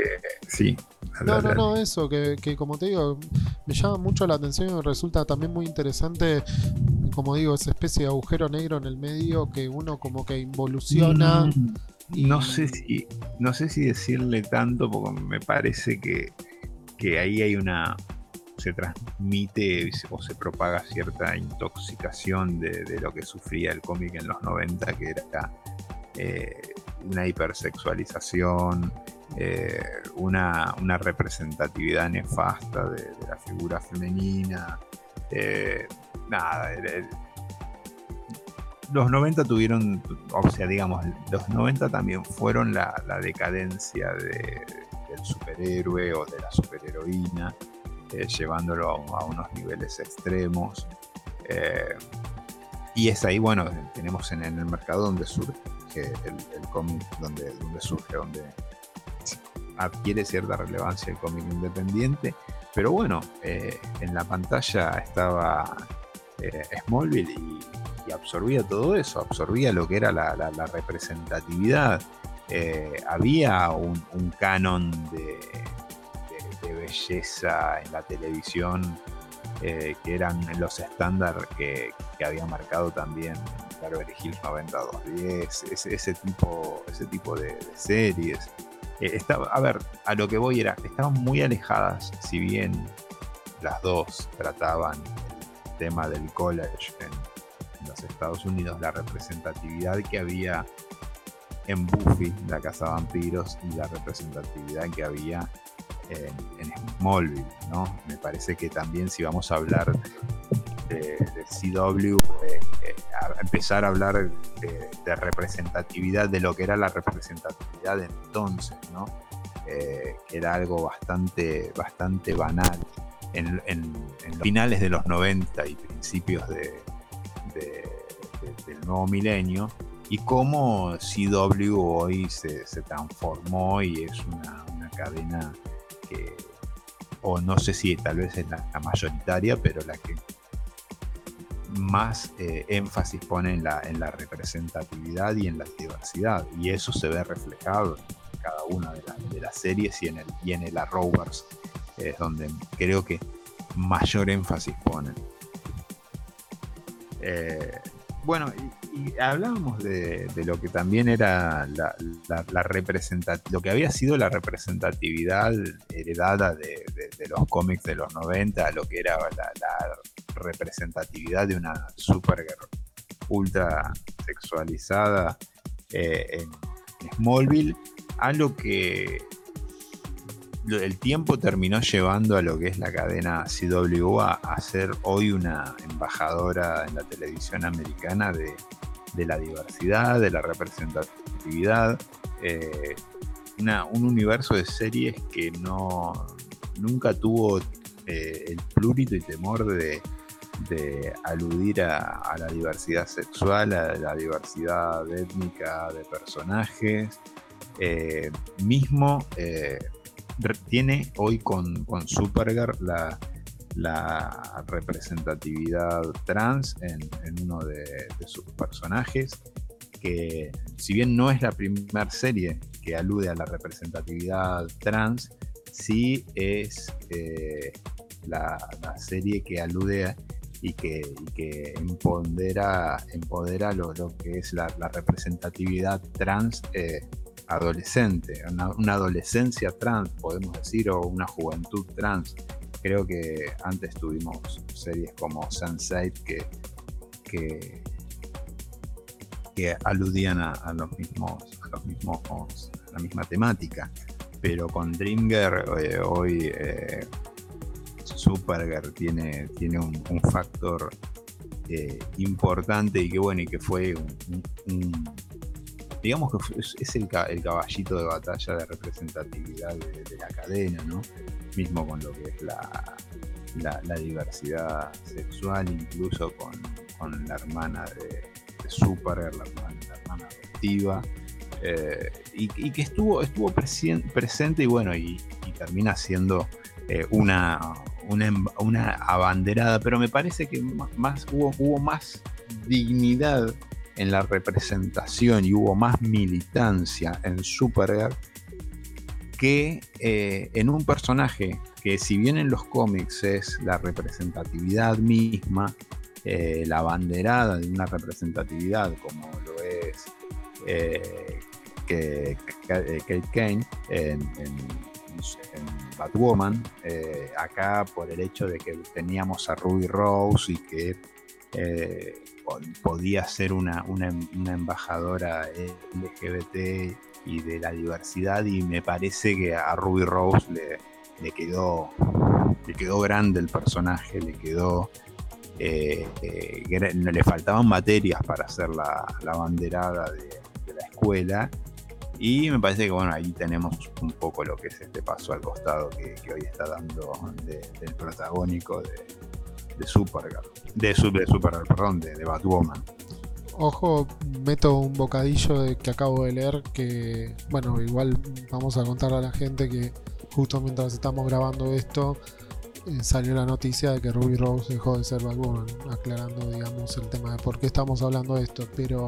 sí. No, no, no, eso, que, que, como te digo, me llama mucho la atención y me resulta también muy interesante, como digo, esa especie de agujero negro en el medio que uno como que involuciona. Mm, no sé si, no sé si decirle tanto, porque me parece que, que ahí hay una, se transmite o se propaga cierta intoxicación de, de lo que sufría el cómic en los 90, que era eh, una hipersexualización, eh, una, representatividad nefasta de, la figura femenina. Eh, nada, los 90 tuvieron, o sea, digamos, los 90 también fueron la, decadencia del superhéroe o de la superheroína, eh, llevándolo a, unos niveles extremos. Eh, y es ahí, bueno, tenemos en, el mercado donde surge el, cómic, donde surge, donde adquiere cierta relevancia el cómic independiente. Pero bueno, eh, en la pantalla estaba Smallville y absorbía todo eso, absorbía lo que era la, representatividad. Eh, había un, canon de, belleza en la televisión eh, que eran los estándares que, había marcado también Beverly Hills 9210, ese, ese, tipo, ese tipo de, series. Eh, a ver, a lo que voy era, estaban muy alejadas, si bien las dos trataban el tema del college en, los Estados Unidos, la representatividad que había en Buffy, la Casa Vampiros, y la representatividad que había en, Smallville, ¿no? Me parece que también si vamos a hablar de, CW, eh, eh, empezar a hablar de, representatividad, de lo que era la representatividad entonces, ¿no? Eh, que era algo bastante, bastante banal en, en, en finales de los 90 y principios de, del nuevo milenio y cómo CW hoy se, transformó y es una, cadena que, o no sé si tal vez es la, mayoritaria, pero la que más eh, énfasis pone en la, en la representatividad y en la diversidad. Y eso se ve reflejado en cada una de, las series y en el, y en el Arrowverse, es donde creo que mayor énfasis ponen. Eh, bueno, y, hablábamos de, lo que también era la, lo que había sido la representatividad heredada de, los cómics de los 90, lo que era la, representatividad de una Supergirl ultra sexualizada eh, en Smallville, a lo que el tiempo terminó llevando a lo que es la cadena CWA a ser hoy una embajadora en la televisión americana de, la diversidad, de la representatividad, eh, un universo de series que no nunca tuvo eh, el plurito y temor de, aludir a, la diversidad sexual, a la diversidad étnica de personajes, eh, mismo tiene hoy con, con Supergirl la, representatividad trans en, uno de, sus personajes, que si bien no es la primera serie que alude a la representatividad trans, sí es eh, la, serie que alude y que, que empodera, empodera lo, que es la, representatividad trans eh, adolescente, una, adolescencia trans, podemos decir, o una juventud trans. Creo que antes tuvimos series como Sunset que, que, aludían a, los mismos, a los mismos, la misma temática. Pero con Dreamgirl eh, hoy eh, Supergirl tiene, tiene un, factor eh, importante y que bueno, y que fue un digamos que es, el, caballito de batalla de representatividad de, la cadena, ¿no? Mismo con lo que es la, diversidad sexual, incluso con, la hermana de, de Super, la, hermana adoptiva, eh, y, que estuvo, estuvo presente y bueno, y, termina siendo eh, una, una, abanderada, pero me parece que más, hubo más dignidad en la representación y hubo más militancia en Supergirl que eh, en un personaje que si bien en los cómics es la representatividad misma, eh, la banderada de una representatividad como lo es eh, que, Kate Kane en, Batwoman, acá por el hecho de que teníamos a Ruby Rose y que podía ser una, una, embajadora LGBT y de la diversidad y me parece que a Ruby Rose le, le quedó le quedó grande el personaje, le quedó eh, eh, le faltaban materias para hacer la, banderada de, la escuela. Y me parece que bueno, ahí tenemos un poco lo que es este paso al costado que, hoy está dando del protagónico de, de Supergirl. De, de Supergirl, perdón, de, de Batwoman. Ojo, meto un bocadillo de que acabo de leer que, bueno, igual vamos a contar a la gente que justo mientras estamos grabando esto eh, salió la noticia de que Ruby Rose dejó de ser Batwoman, aclarando, digamos, el tema de por qué estamos hablando de esto. Pero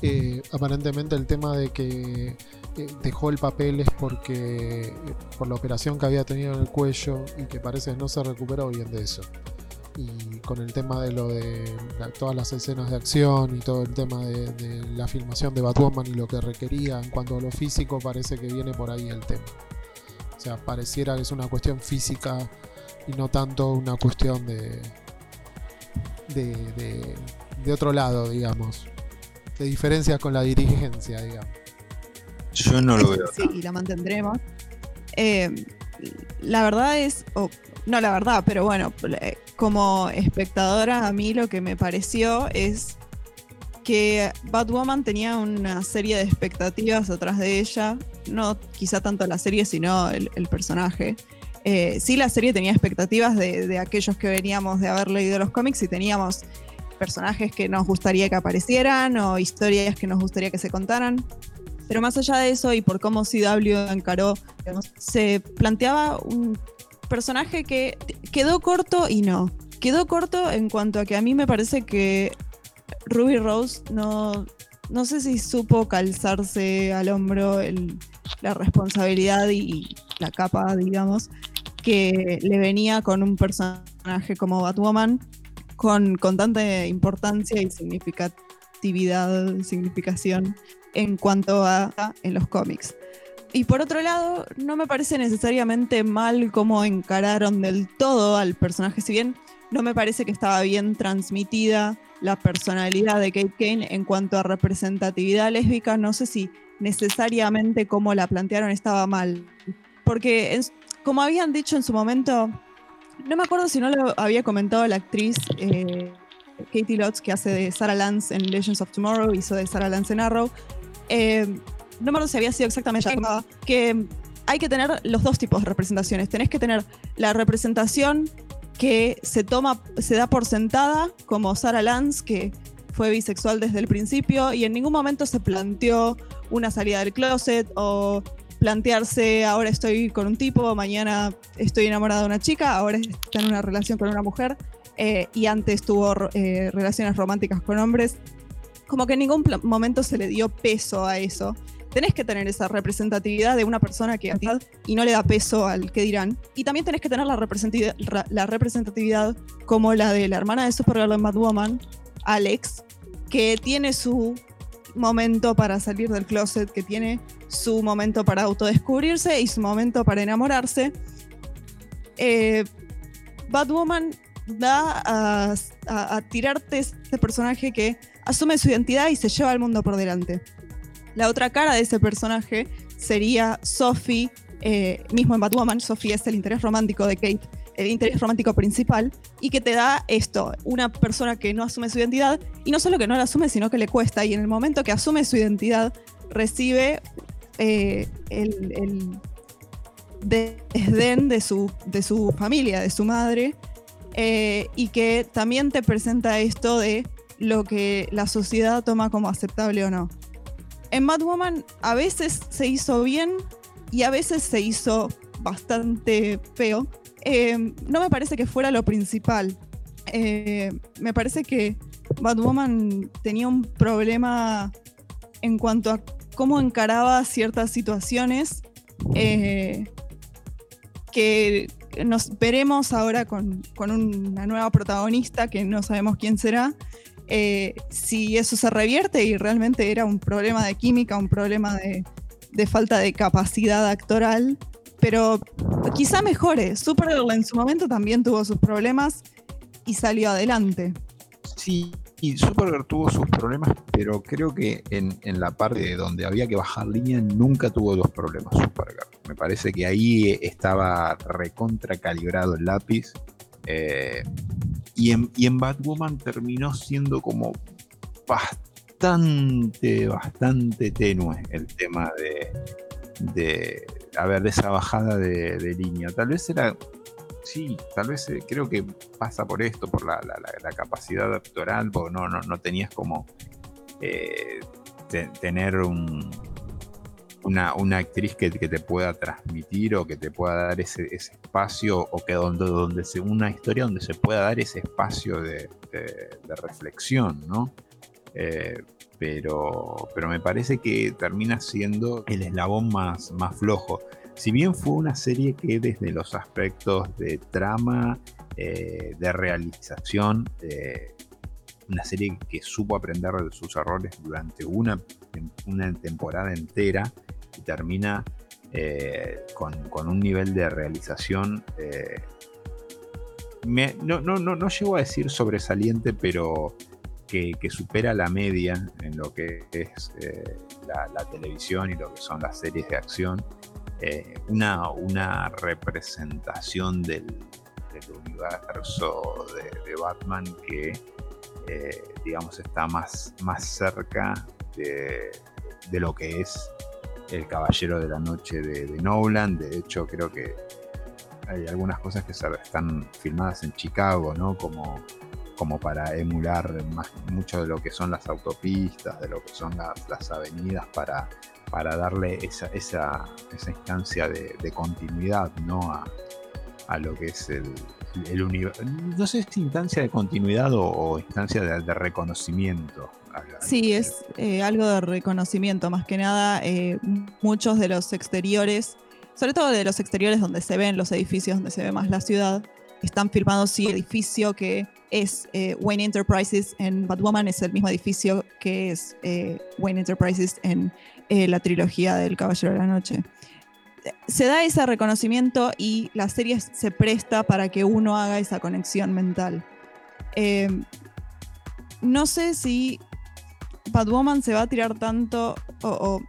eh, aparentemente el tema de que eh, dejó el papel es porque por la operación que había tenido en el cuello y que parece no se recuperó bien de eso y con el tema de lo de todas las escenas de acción y todo el tema de, la filmación de Batwoman y lo que requería en cuanto a lo físico parece que viene por ahí el tema. O sea, pareciera que es una cuestión física y no tanto una cuestión de, de, de, otro lado, digamos. De diferencias con la dirigencia, digamos. Yo no lo veo. Sí, y la mantendremos. Eh, la verdad es, no la verdad, pero bueno, como espectadora a mí lo que me pareció es que Batwoman tenía una serie de expectativas atrás de ella, no quizá tanto la serie, sino el, personaje. Eh, sí, la serie tenía expectativas de, aquellos que veníamos de haber leído los cómics y teníamos personajes que nos gustaría que aparecieran o historias que nos gustaría que se contaran. Pero más allá de eso y por cómo CW encaró, se planteaba un personaje que quedó corto y no. Quedó corto en cuanto a que a mí me parece que Ruby Rose no, no sé si supo calzarse al hombro la responsabilidad y la capa, digamos, que le venía con un personaje como Batwoman con, con tanta importancia y significatividad, significación en cuanto a en los cómics. Y por otro lado, no me parece necesariamente mal cómo encararon del todo al personaje, si bien no me parece que estaba bien transmitida la personalidad de Kate Kane en cuanto a representatividad lésbica, no sé si necesariamente como la plantearon estaba mal. Porque, como habían dicho en su momento, no me acuerdo si no lo había comentado la actriz eh, Katie Lotz, que hace de Sarah Lance en Legends of Tomorrow, hizo de Sarah Lance en Arrow. Eh, no me acuerdo si había sido exactamente que hay que tener los dos tipos de representaciones. Tenés que tener la representación que se toma, se da por sentada, como Sarah Lance, que fue bisexual desde el principio y en ningún momento se planteó una salida del closet o plantearse ahora estoy con un tipo, mañana estoy enamorada de una chica, ahora está en una relación con una mujer eh, y antes tuvo eh, relaciones románticas con hombres. Como que en ningún momento se le dio peso a eso tenés que tener esa representatividad de una persona que y no le da peso al que dirán. Y también tenés que tener la representatividad, la representatividad como la de la hermana de Supergirl en Woman, Alex, que tiene su momento para salir del closet, que tiene su momento para autodescubrirse y su momento para enamorarse. Eh, Batwoman va a, a, tirarte este personaje que asume su identidad y se lleva al mundo por delante. La otra cara de ese personaje sería Sophie, eh, mismo en Batwoman, Sophie es el interés romántico de Kate, el interés romántico principal, y que te da esto, una persona que no asume su identidad, y no solo que no la asume, sino que le cuesta, y en el momento que asume su identidad, recibe eh, el, desdén de su, de su familia, de su madre, eh, y que también te presenta esto de lo que la sociedad toma como aceptable o no en Mad Woman a veces se hizo bien y a veces se hizo bastante feo. Eh, no me parece que fuera lo principal. Eh, me parece que Woman tenía un problema en cuanto a cómo encaraba ciertas situaciones eh, que nos veremos ahora con, con, una nueva protagonista que no sabemos quién será, eh, si eso se revierte y realmente era un problema de química, un problema de, falta de capacidad actoral, pero quizá mejore. Supergirl en su momento también tuvo sus problemas y salió adelante. Sí, y Supergirl tuvo sus problemas, pero creo que en, la parte donde había que bajar línea nunca tuvo dos problemas Supergirl. Me parece que ahí estaba recontra calibrado el lápiz Eh, y, en, y en Batwoman terminó siendo como bastante, bastante tenue el tema de, de a de esa bajada de, línea. Tal vez era, sí, tal vez eh, creo que pasa por esto, por la, capacidad actoral, porque no, no, no tenías como eh, tener un, una, una, actriz que, que, te pueda transmitir o que te pueda dar ese, ese espacio o que donde, donde se, una historia donde se pueda dar ese espacio de, de, reflexión, ¿no? Eh, pero, pero me parece que termina siendo el eslabón más, más flojo. Si bien fue una serie que desde los aspectos de trama, eh, de realización, una serie que supo aprender de sus errores durante una, una temporada entera y termina eh, con, un nivel de realización, no, no, no, no llego a decir sobresaliente, pero que, supera la media en lo que es eh, la, televisión y lo que son las series de acción. Eh, una, una representación del, universo de, Batman que, eh, digamos, está más, más cerca de, lo que es el Caballero de la Noche de, de Nolan. De hecho, creo que hay algunas cosas que están filmadas en Chicago, ¿no? Como como para emular más, mucho de lo que son las autopistas, de lo que son las, avenidas, para, para darle esa, esa, esa instancia de, continuidad ¿no? a, lo que es el, el universo. No sé si instancia de continuidad o, instancia de, reconocimiento. Sí, es eh, algo de reconocimiento, más que nada eh, muchos de los exteriores, sobre todo de los exteriores donde se ven los edificios, donde se ve más la ciudad, están filmados sí edificio que es eh, Wayne Enterprises en Batwoman, es el mismo edificio que es eh, Wayne Enterprises en la trilogía del Caballero de la Noche. Se da ese reconocimiento y la serie se presta para que uno haga esa conexión mental. no sé si Batwoman se va a tirar tanto o,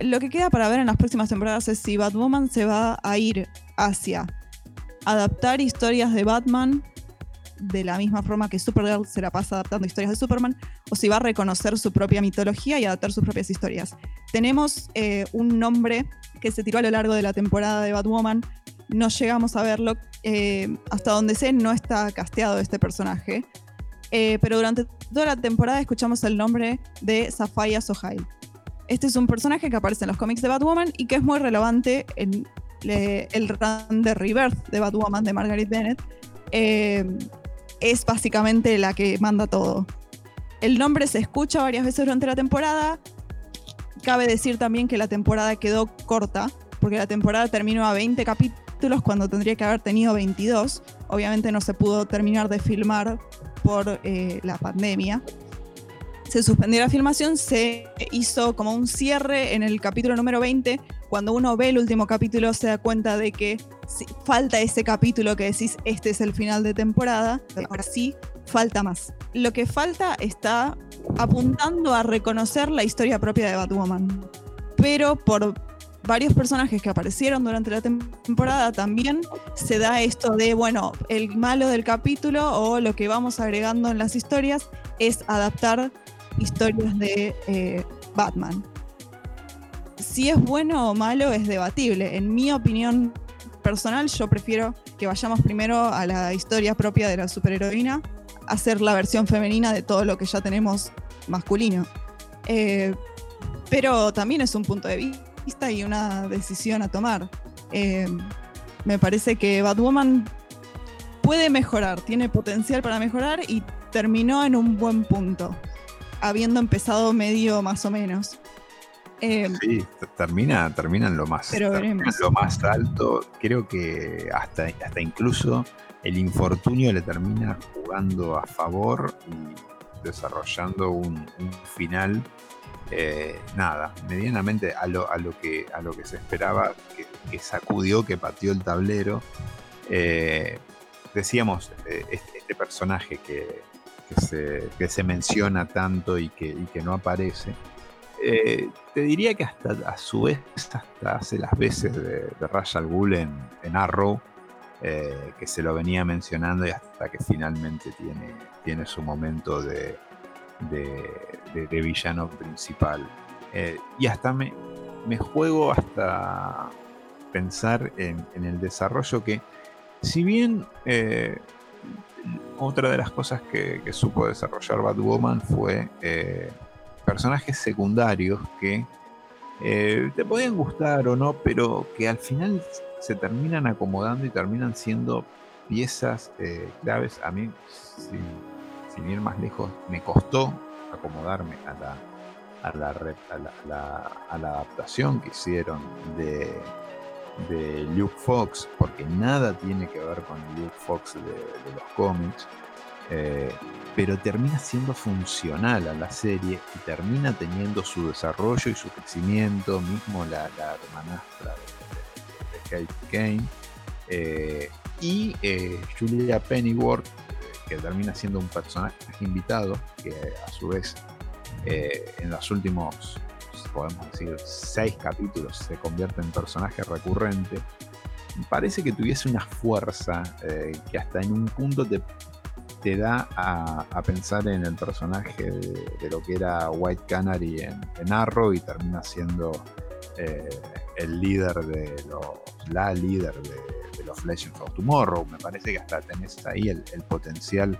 lo que queda para ver en las próximas temporadas es si Batwoman se va a ir hacia adaptar historias de Batman de la misma forma que Supergirl se la pasa adaptando historias de Superman, o si va a reconocer su propia mitología y adaptar sus propias historias. Tenemos eh, un nombre que se tiró a lo largo de la temporada de Batwoman, no llegamos a verlo, eh, hasta donde sé no está casteado este personaje, eh, pero durante toda la temporada escuchamos el nombre de Sapphire Sohail. Este es un personaje que aparece en los cómics de Batwoman y que es muy relevante en el run de Rebirth de Batwoman de Margaret Bennett es básicamente la que manda todo. El nombre se escucha varias veces durante la temporada. Cabe decir también que la temporada quedó corta, porque la temporada terminó a 20 capítulos cuando tendría que haber tenido 22. Obviamente no se pudo terminar de filmar por eh, la pandemia. Se suspendió la filmación, se hizo como un cierre en el capítulo número 20. Cuando uno ve el último capítulo se da cuenta de que falta ese capítulo que decís, este es el final de temporada, ahora sí, falta más. Lo que falta está apuntando a reconocer la historia propia de Batwoman. Pero por varios personajes que aparecieron durante la temporada también se da esto de, bueno, el malo del capítulo o lo que vamos agregando en las historias es adaptar historias de eh, Batman. Si es bueno o malo es debatible. En mi opinión personal, yo prefiero que vayamos primero a la historia propia de la superheroína, hacer la versión femenina de todo lo que ya tenemos masculino. Eh, pero también es un punto de vista y una decisión a tomar. Eh, me parece que Batwoman puede mejorar, tiene potencial para mejorar y terminó en un buen punto, habiendo empezado medio más o menos. Em, sí, termina, termina en lo más, lo más alto. Creo que hasta, hasta incluso el infortunio le termina jugando a favor y desarrollando un, final. Eh, nada, medianamente a lo, a lo, que, a lo que se esperaba, que, sacudió, que pateó el tablero. Eh, decíamos, eh, este, este, personaje que, se, se, menciona tanto y que, que no aparece, te diría que hasta a su vez hasta hace las veces de, de Rajal Ghul en, Arrow eh, que se lo venía mencionando y hasta que finalmente tiene, tiene su momento de, de, villano principal. Eh, y hasta me, me juego hasta pensar en, el desarrollo que, si bien eh, otra de las cosas que, supo desarrollar Batwoman fue personajes secundarios que te podían gustar o no, pero que al final se terminan acomodando y terminan siendo piezas eh, claves. A mí, sin, ir más lejos, me costó acomodarme a la, a la, adaptación que hicieron de, de, Luke Fox, porque nada tiene que ver con Luke Fox de, los cómics. Eh, pero termina siendo funcional a la serie y termina teniendo su desarrollo y su crecimiento, mismo la, la hermanastra Kate Kane, eh, y eh, Julia Pennyworth, que termina siendo un personaje invitado, que a su vez eh, en los últimos, podemos decir, seis capítulos se convierte en personaje recurrente, parece que tuviese una fuerza que hasta en un punto te, te da a, pensar en el personaje de, lo que era White Canary en, en Arrow y termina siendo el líder de los, la líder de, los Legends of Tomorrow. Me parece que hasta tenés ahí el, potencial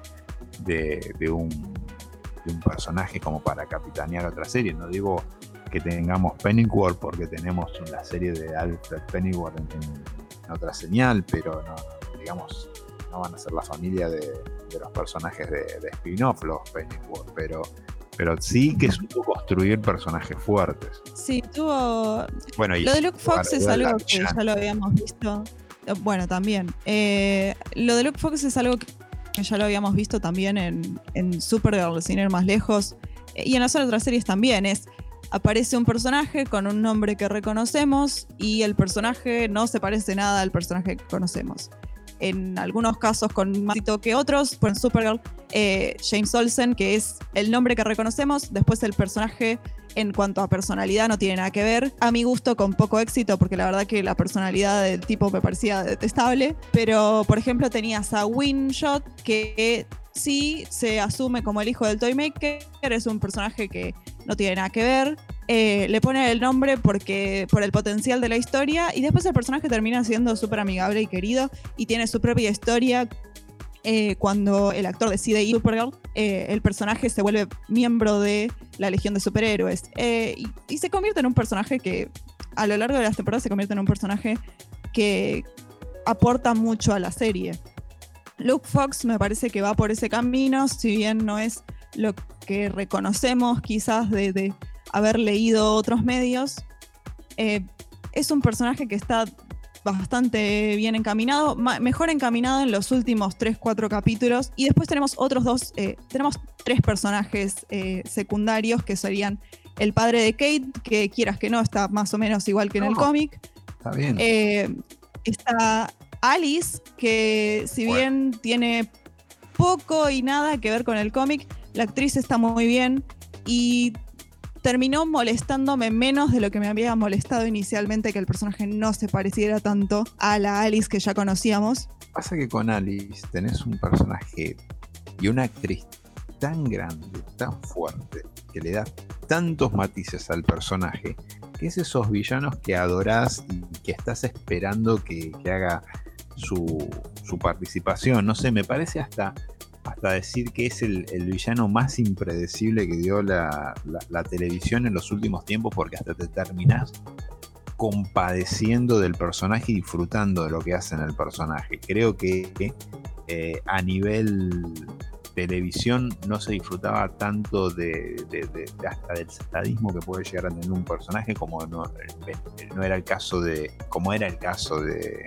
de, un, un personaje como para capitanear otra serie. No digo que tengamos Pennyworth porque tenemos una serie de Alfred Pennyworth en, otra señal, pero no, digamos, no van a ser la familia de, los personajes de, de spin-off los Pennyworth, pero pero sí que supo construir personajes fuertes. Sí, tuvo. Bueno, lo de Luke Fox es algo que ya lo habíamos visto. Eh, bueno, también. Eh, lo de Luke Fox es algo que ya lo habíamos visto también en, en Supergirl, sin ir más lejos. Eh, y en las otras series también. Es. Aparece un personaje con un nombre que reconocemos y el personaje no se parece nada al personaje que conocemos en algunos casos con más que otros. Por Supergirl, eh, James Olsen, que es el nombre que reconocemos, después el personaje en cuanto a personalidad no tiene nada que ver. A mi gusto con poco éxito, porque la verdad que la personalidad del tipo me parecía detestable. Pero, por ejemplo, tenías a Winshot, que sí se asume como el hijo del Toymaker, es un personaje que no tiene nada que ver. Eh, le pone el nombre porque por el potencial de la historia y después el personaje termina siendo súper amigable y querido y tiene su propia historia. Eh, cuando el actor decide ir Supergirl, eh, el personaje se vuelve miembro de la Legión de Superhéroes y, y, se convierte en un personaje que a lo largo de las temporadas se convierte en un personaje que aporta mucho a la serie. Luke Fox me parece que va por ese camino, si bien no es lo que reconocemos quizás de, haber leído otros medios. Eh, es un personaje que está bastante bien encaminado, mejor encaminado en los últimos 3-4 capítulos. Y después tenemos otros dos, eh, tenemos tres personajes eh, secundarios que serían el padre de Kate, que quieras que no, está más o menos igual que en el cómic. Está bien. está Alice, que si bien tiene poco y nada que ver con el cómic, la actriz está muy bien y terminó molestándome menos de lo que me había molestado inicialmente que el personaje no se pareciera tanto a la Alice que ya conocíamos. Pasa que con Alice tenés un personaje y una actriz tan grande, tan fuerte, que le da tantos matices al personaje, que es esos villanos que adorás y que estás esperando que, haga su, su participación. No sé, me parece hasta hasta decir que es el, villano más impredecible que dio la, televisión en los últimos tiempos, porque hasta te terminás compadeciendo del personaje y disfrutando de lo que hace en el personaje. Creo que eh, a nivel televisión no se disfrutaba tanto de, hasta del sadismo que puede llegar a tener un personaje como no, no era el caso de como era el caso de,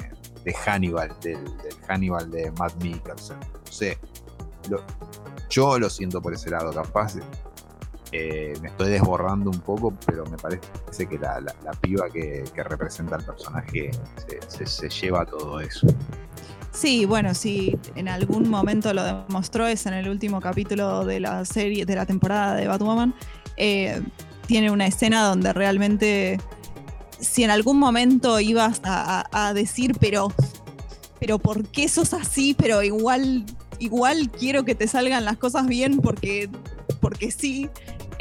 Hannibal del, Hannibal de Matt Mikkelsen no sé yo lo siento por ese lado, capaz. Eh, me estoy desborrando un poco, pero me parece que la, piba que, representa al personaje se, lleva todo eso. Sí, bueno, sí, en algún momento lo demostró, es en el último capítulo de la serie, de la temporada de Batwoman. Eh, tiene una escena donde realmente, si en algún momento ibas a decir, pero pero ¿por qué sos así? Pero igual, igual quiero que te salgan las cosas bien porque, porque sí.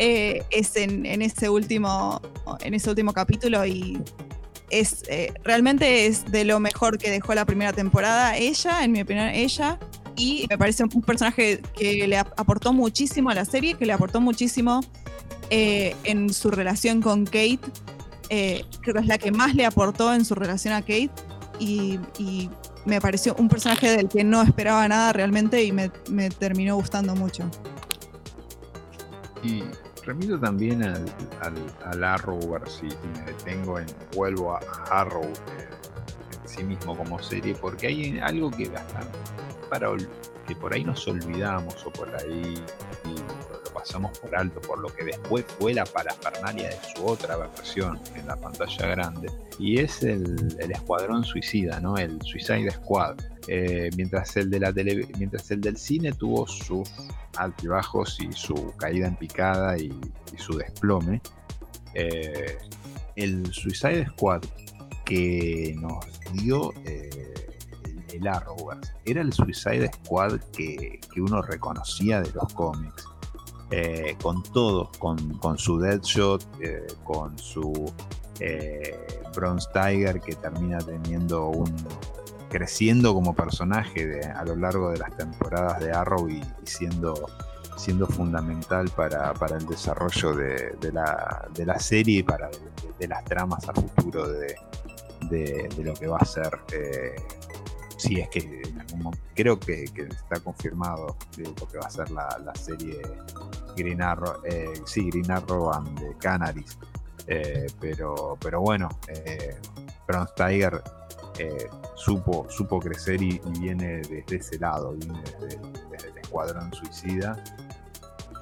Eh, es en, ese último, en ese último capítulo y es eh, realmente es de lo mejor que dejó la primera temporada ella, en mi opinión, ella. Y me parece un personaje que le aportó muchísimo a la serie, que le aportó muchísimo eh, en su relación con Kate. creo que es la que más le aportó en su relación a Kate. Y, me pareció un personaje del que no esperaba nada realmente y me, me terminó gustando mucho. Y remito también al, al, Arrowverse y me detengo en, vuelvo a Arrow en sí mismo como serie, porque hay algo que para que por ahí nos olvidamos o por ahí pasamos por alto, por lo que después fue la parafernalia de su otra versión en la pantalla grande, y es el, el Escuadrón Suicida, ¿no? El Suicide Squad eh, mientras, el de la mientras el del cine tuvo sus altibajos y su caída en picada y, su desplome, eh, el Suicide Squad que nos dio eh, el, Arrowverse era el Suicide Squad que, uno reconocía de los cómics. Con todo, con, su Deadshot, con su Bronze Tiger que termina teniendo un, creciendo como personaje a lo largo de las temporadas de Arrow y, siendo, siendo fundamental para, el desarrollo de, la, serie y para de, las tramas a futuro de, lo que va a ser. Si es que creo que, está confirmado lo que va a ser la, serie Green Arrow, eh, sí, Green Arrow and the Canaries. Eh, pero, pero bueno, eh, Bronze Tiger eh, supo, supo crecer y, viene desde ese lado, viene desde, el escuadrón suicida.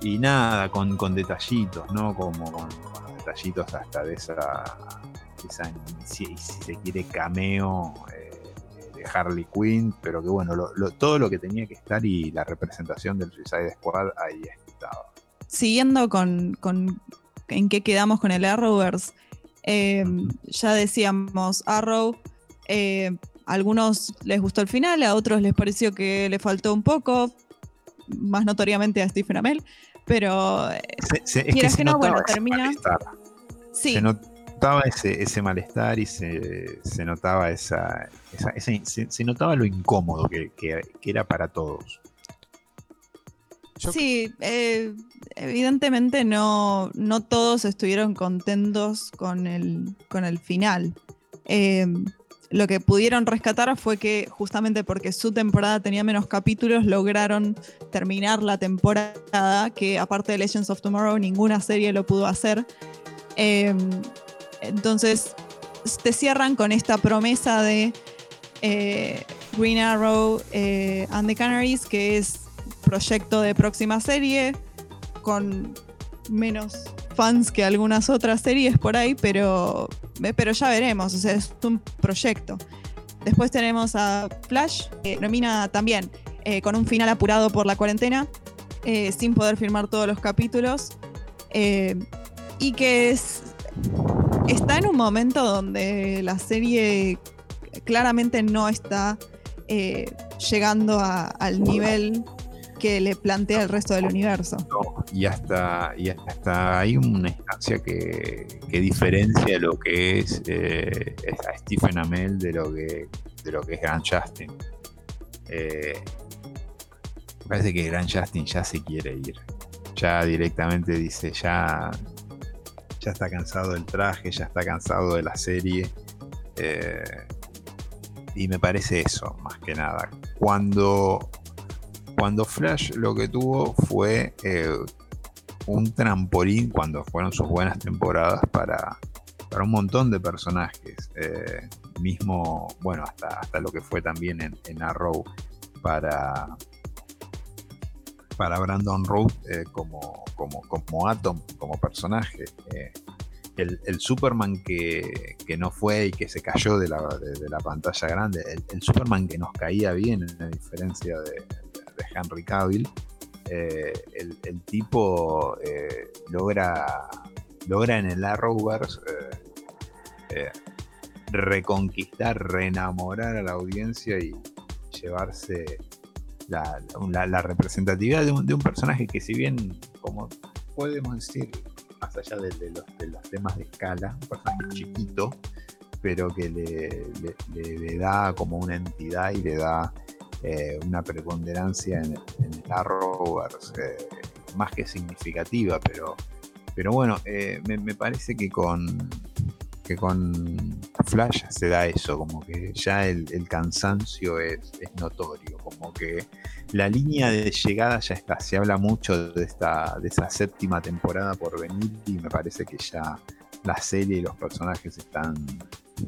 Y nada, con, detallitos, ¿no? Como con, detallitos hasta de esa, si, se quiere, cameo Harley Quinn, pero que bueno, todo lo que tenía que estar y la representación del Suicide Squad ahí estaba. Siguiendo con, con en qué quedamos con el Arrowverse, eh, ya decíamos, Arrow eh, a algunos les gustó el final, a otros les pareció que le faltó un poco, más notoriamente a Stephen Amell, pero eh, se, que, no, bueno, termina. Sí. Se notaba ese, ese malestar y se, notaba esa, se, notaba lo incómodo que, era para todos. Sí, eh, evidentemente no, no todos estuvieron contentos con el, con el final lo que pudieron rescatar fue que justamente porque su temporada tenía menos capítulos, lograron terminar la temporada, que aparte de Legends of Tomorrow, ninguna serie lo pudo hacer. Em, entonces, te cierran con esta promesa de eh, Green Arrow eh, and the Canaries, que es proyecto de próxima serie, con menos fans que algunas otras series por ahí, pero, pero ya veremos, o sea, es un proyecto. Después tenemos a Flash, que termina también eh, con un final apurado por la cuarentena, eh, sin poder filmar todos los capítulos, eh, y que es, está en un momento donde la serie claramente no está llegando al nivel que le plantea el resto del universo. Y hasta, y hasta hay una instancia que, diferencia lo que es, eh, a Stephen Amell de lo que, de lo que es Grant Justin. Eh, parece que Grant Justin ya se quiere ir. Ya directamente dice, ya, ya está cansado del traje, ya está cansado de la serie. Eh, y me parece eso, más que nada. Cuando cuando Flash lo que tuvo fue eh, un trampolín cuando fueron sus buenas temporadas para, para un montón de personajes. Eh, mismo, bueno, hasta, hasta lo que fue también en, Arrow para, para Brandon Road eh, como, como, como Atom, como personaje. El, Superman que, no fue y que se cayó de la, pantalla grande, el, Superman que nos caía bien, en diferencia de, de Henry Cavill, eh, el, tipo eh, logra, logra en el Arrowverse eh, reconquistar, reenamorar a la audiencia y llevarse la, representatividad de un, personaje que si bien, como podemos decir, más allá de, los, temas de escala, un personaje chiquito, pero que le, da como una entidad y le da eh, una preponderancia en, el Arrowverse eh, más que significativa, pero, pero bueno, eh, me, parece que con, que con Flash se da eso, como que ya el, cansancio es, notorio, como que la línea de llegada ya está. Se habla mucho de, esta, de esa séptima temporada por venir y me parece que ya la serie y los personajes están,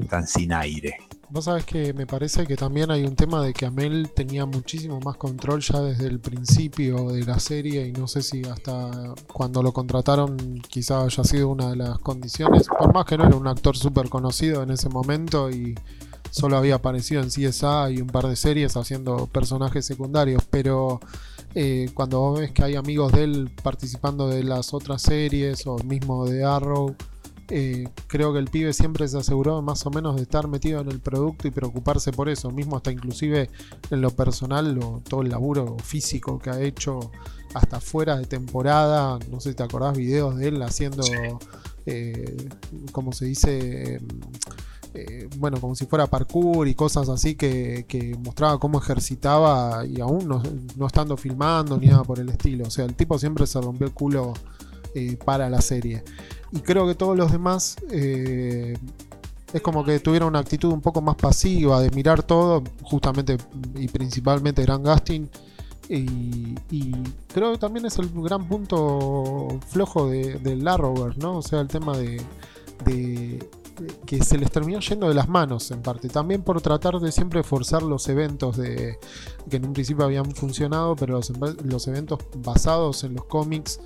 están sin aire. Vos sabés que me parece que también hay un tema de que Amel tenía muchísimo más control ya desde el principio de la serie y no sé si hasta cuando lo contrataron quizá haya sido una de las condiciones, por más que no era un actor súper conocido en ese momento y solo había aparecido en CSA y un par de series haciendo personajes secundarios, pero eh, cuando vos ves que hay amigos de él participando de las otras series o mismo de Arrow, eh, creo que el pibe siempre se aseguró más o menos de estar metido en el producto y preocuparse por eso, mismo hasta inclusive en lo personal, todo el laburo físico que ha hecho hasta fuera de temporada, no sé si te acordás videos de él haciendo, eh, como se dice, eh, bueno, como si fuera parkour y cosas así que, mostraba cómo ejercitaba y aún no, estando filmando ni nada por el estilo. O sea, el tipo siempre se rompió el culo para la serie. Y creo que todos los demás eh, es como que tuvieron una actitud un poco más pasiva de mirar todo, justamente y principalmente Gran Gasting. Y, creo que también es el gran punto flojo de, del Arrowverse, ¿no? O sea, el tema de, que se les terminó yendo de las manos en parte. También por tratar de siempre forzar los eventos de que en un principio habían funcionado, pero los, eventos basados en los cómics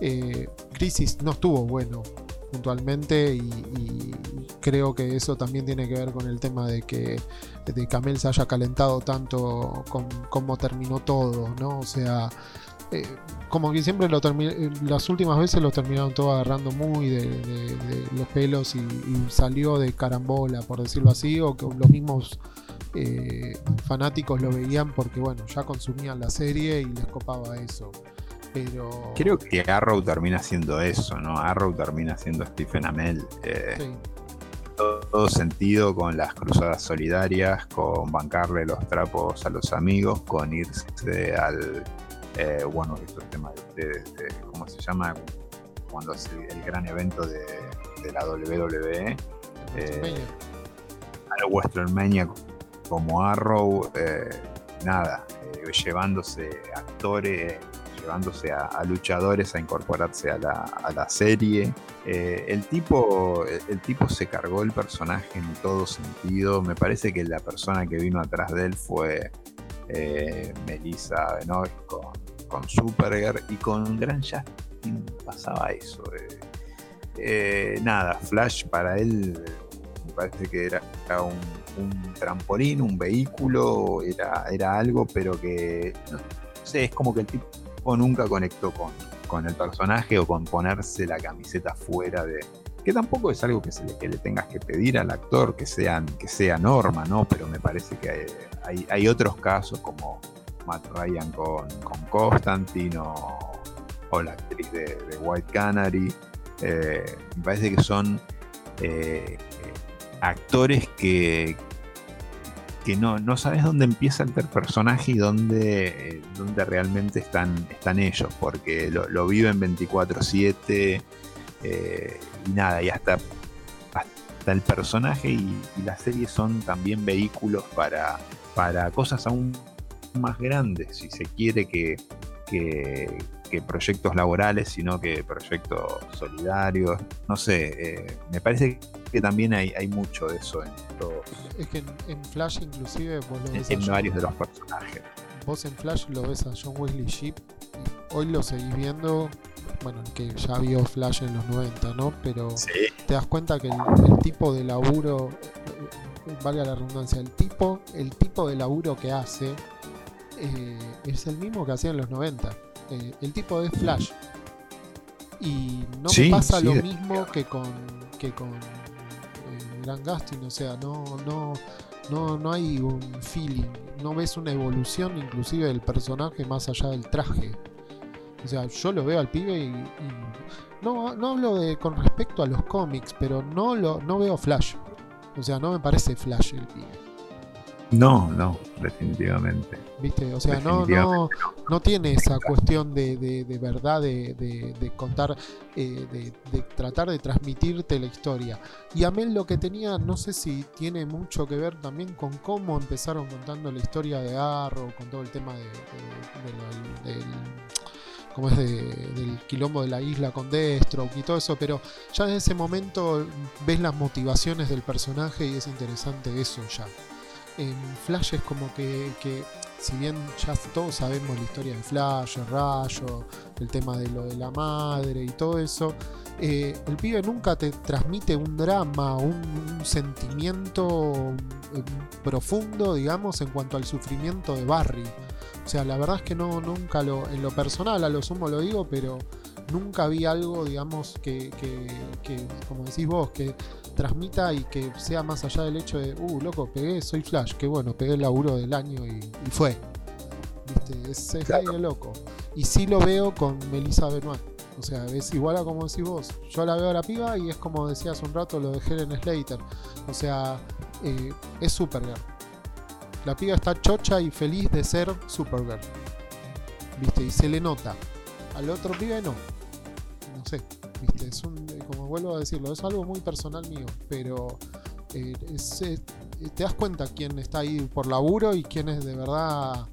eh, Crisis no estuvo bueno puntualmente y, creo que eso también tiene que ver con el tema de que de Camel se haya calentado tanto con cómo terminó todo, ¿no? O sea, eh, como que siempre lo las últimas veces lo terminaron todo agarrando muy de, los pelos y, salió de carambola, por decirlo así, o que los mismos eh, fanáticos lo veían porque, bueno, ya consumían la serie y les copaba eso. Pero... Creo que Arrow termina siendo eso, ¿no? Arrow termina siendo Stephen Amell. Eh, todo, sentido con las cruzadas solidarias, con bancarle los trapos a los amigos, con irse al. Eh, bueno, esto es tema de, ¿Cómo se llama? Cuando es el gran evento de, la WWE. Eh, al Western Mania como Arrow. Eh, nada, llevándose actores llevándose a, luchadores a incorporarse a la, serie. Eh, el, tipo, el tipo se cargó el personaje en todo sentido. Me parece que la persona que vino atrás de él fue eh, Melissa Benoist con, con Supergirl y con Gran Justin pasaba eso. Eh, nada, Flash para él me parece que era, un, trampolín, un vehículo, era, era algo, pero que es como que el tipo nunca conectó con, con el personaje o con ponerse la camiseta fuera de, que tampoco es algo que, se le, que le tengas que pedir al actor que, sean, que sea norma, ¿no? Pero me parece que hay, hay, otros casos como Matt Ryan con, con Constantino o la actriz de, White Canary. Eh, me parece que son eh, actores que, que no, no sabes dónde empieza el personaje y dónde, eh, dónde realmente están, están ellos, porque lo, viven 24/7 eh, y nada, y hasta, hasta el personaje y, la serie son también vehículos para, para cosas aún más grandes, si se quiere que, que, proyectos laborales, sino que proyectos solidarios. No sé, eh, me parece que también hay, hay mucho de eso en los... Es que en, Flash inclusive vos lo ves en, varios de los personajes. Vos en Flash lo ves a John Wesley Shipp, hoy lo seguís viendo, bueno, que ya vio Flash en los 90, ¿no? Pero te das cuenta que el, tipo de laburo, eh, valga la redundancia, el tipo, el tipo de laburo que hace eh, es el mismo que hacía en los 90. Eh, el tipo de Flash. Y no pasa lo mismo que con, que con Gran Gustin, o sea, no, no, no, no hay un feeling, no ves una evolución inclusive del personaje más allá del traje. O sea, yo lo veo al pibe y, y no, no hablo de con respecto a los cómics, pero no lo no veo Flash. O sea, no me parece Flash el pibe. No, no, definitivamente. ¿Viste? O sea, no, no, no tiene esa cuestión de, de, de verdad, de, de, contar, eh, de, de tratar de transmitirte la historia. Y Amel lo que tenía, no sé si tiene mucho que ver también con cómo empezaron contando la historia de Arrow, con todo el tema de, de- de- del, como es de- del quilombo de la isla con Deathstroke y todo eso, pero ya en ese momento ves las motivaciones del personaje y es interesante eso ya. En Flash es como que, que si bien ya todos sabemos la historia de Flash, el rayo, el tema de lo de la madre y todo eso, eh, el pibe nunca te transmite un drama, un, sentimiento eh, profundo, digamos, en cuanto al sufrimiento de Barry. O sea, la verdad es que no, nunca lo, en lo personal, a lo sumo lo digo, pero nunca vi algo, digamos, que, que, que, como decís vos, que transmita y que sea más allá del hecho de, uh, loco, pegué, soy Flash, que bueno, pegué el laburo del año y, y fue. ¿Viste? Es, es Claro. medio loco. Y sí lo veo con Melissa Benoit. O sea, es igual a como decís vos. Yo la veo a la piba y es como decía hace un rato lo de Helen Slater. O sea, eh, es Supergirl. La piba está chocha y feliz de ser Supergirl. ¿Viste? Y se le nota. Al otro pibe no. No sé. ¿Viste? Es un, eh, como vuelvo a decirlo, es algo muy personal mío. Pero eh, es, eh, te das cuenta quién está ahí por laburo y quién es de verdad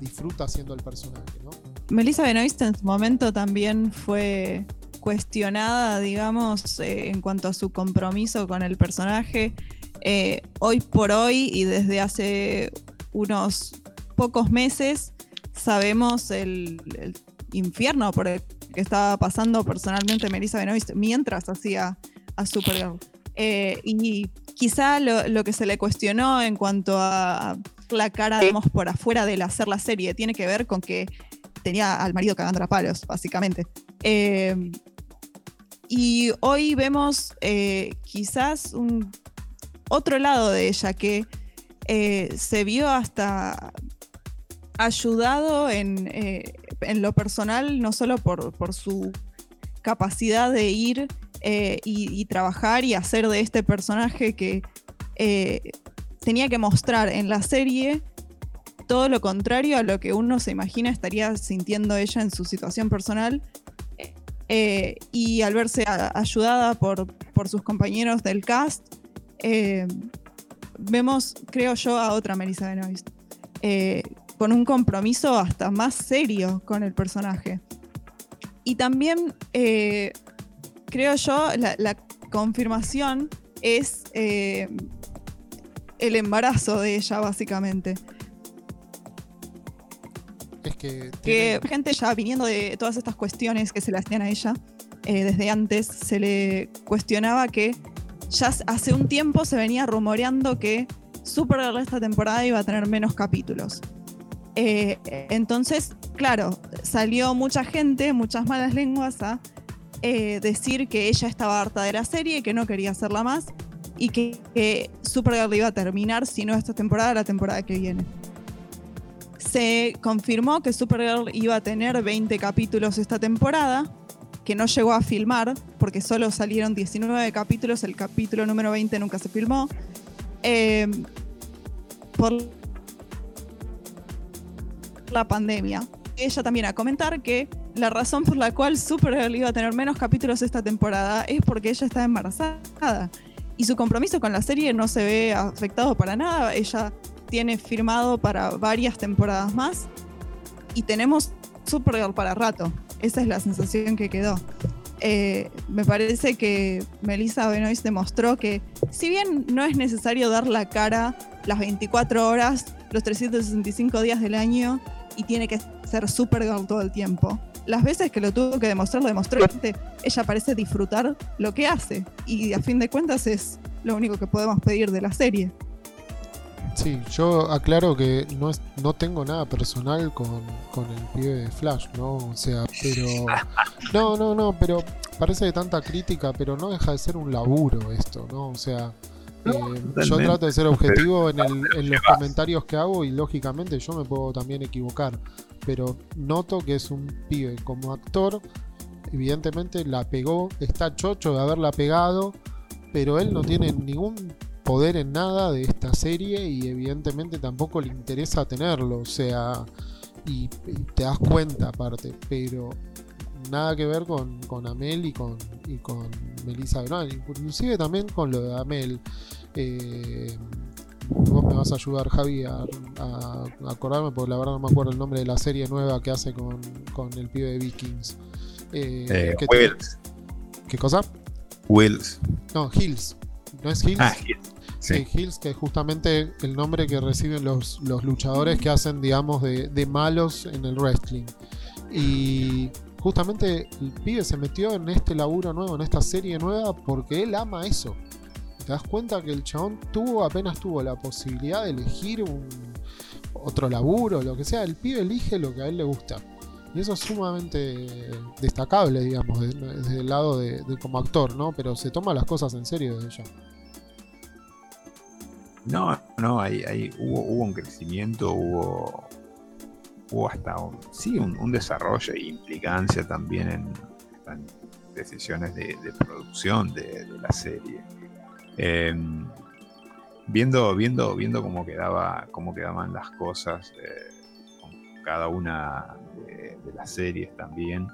disfruta haciendo el personaje, ¿no? Melissa Benoist en su momento también fue cuestionada, digamos, en cuanto a su compromiso con el personaje. Eh, hoy por hoy y desde hace unos pocos meses sabemos el, el infierno por el que estaba pasando personalmente Melissa Benoist mientras hacía a Supergirl. Eh, y quizá lo, lo que se le cuestionó en cuanto a la cara, digamos, por afuera del hacer la serie tiene que ver con que tenía al marido cagando a palos, básicamente. Eh, y hoy vemos eh, quizás un otro lado de ella que eh, se vio hasta ayudado en, eh, en lo personal, no solo por, por su capacidad de ir eh, y, trabajar y hacer de este personaje que tenía que mostrar en la serie todo lo contrario a lo que uno se imagina estaría sintiendo ella en su situación personal. Y al verse ayudada por, por sus compañeros del cast, eh, vemos, creo yo, a otra Melissa Benoist. eh, con un compromiso hasta más serio con el personaje. Y también, eh, creo yo, la, la confirmación es eh, el embarazo de ella, básicamente. Es que gente ya viniendo de todas estas cuestiones que se le hacían a ella eh, desde antes, se le cuestionaba que ya hace un tiempo se venía rumoreando que Supergirl esta temporada iba a tener menos capítulos. Eh, entonces, claro, salió mucha gente, muchas malas lenguas a eh, decir que ella estaba harta de la serie, que no quería hacerla más y que, que Supergirl iba a terminar, si no esta temporada, la temporada que viene se confirmó que Supergirl iba a tener 20 capítulos esta temporada, que no llegó a filmar, porque solo salieron 19 capítulos, el capítulo número 20 nunca se filmó. Eh, por la pandemia. Ella también a comentar que la razón por la cual Supergirl iba a tener menos capítulos esta temporada es porque ella está embarazada. Y su compromiso con la serie no se ve afectado para nada. Ella tiene firmado para varias temporadas más y tenemos Supergirl para rato. Esa es la sensación que quedó. Eh, me parece que Melissa Benoist demostró que si bien no es necesario dar la cara las 24 horas, los 365 días del año y tiene que ser Supergirl todo el tiempo, las veces que lo tuvo que demostrar, lo demostró. Ella parece disfrutar lo que hace y a fin de cuentas es lo único que podemos pedir de la serie. Sí, yo aclaro que no, es, no tengo nada personal con, con el pibe de Flash, ¿no? O sea, pero... No, no, no, pero parece de tanta crítica, pero no deja de ser un laburo esto, ¿no? O sea, Eh, yo trato de ser objetivo en, en los comentarios que hago y lógicamente yo me puedo también equivocar, pero noto que es un pibe como actor, evidentemente la pegó, está chocho de haberla pegado, pero él no tiene ningún poder en nada de esta serie y evidentemente tampoco le interesa tenerlo, o sea, y, te das cuenta aparte, pero nada que ver con, con Amel y con, y con Melissa inclusive también con lo de Amel. Eh, vos me vas a ayudar, Javi, a, acordarme, porque la verdad no me acuerdo el nombre de la serie nueva que hace con, con el pibe de Vikings. Eh, eh ¿Qué cosa? Wills. No, Hills. ¿No es Hills? Ah, Hills. Sí. Hills, que es justamente el nombre que reciben los, luchadores que hacen, digamos, de, de, malos en el wrestling. Y justamente el pibe se metió en este laburo nuevo, en esta serie nueva, porque él ama eso. Te das cuenta que el chabón tuvo, apenas tuvo la posibilidad de elegir otro laburo, lo que sea, el pibe elige lo que a él le gusta. Y eso es sumamente destacable, digamos, desde, el lado de, como actor, ¿no? Pero se toma las cosas en serio desde ya. No, no, hay, hubo, hubo, un crecimiento, hubo, hubo hasta un, sí, un, desarrollo e implicancia también en, decisiones de, producción de, la serie. Em, viendo, viendo, viendo cómo quedaba, cómo quedaban las cosas eh, con cada una de, las series también.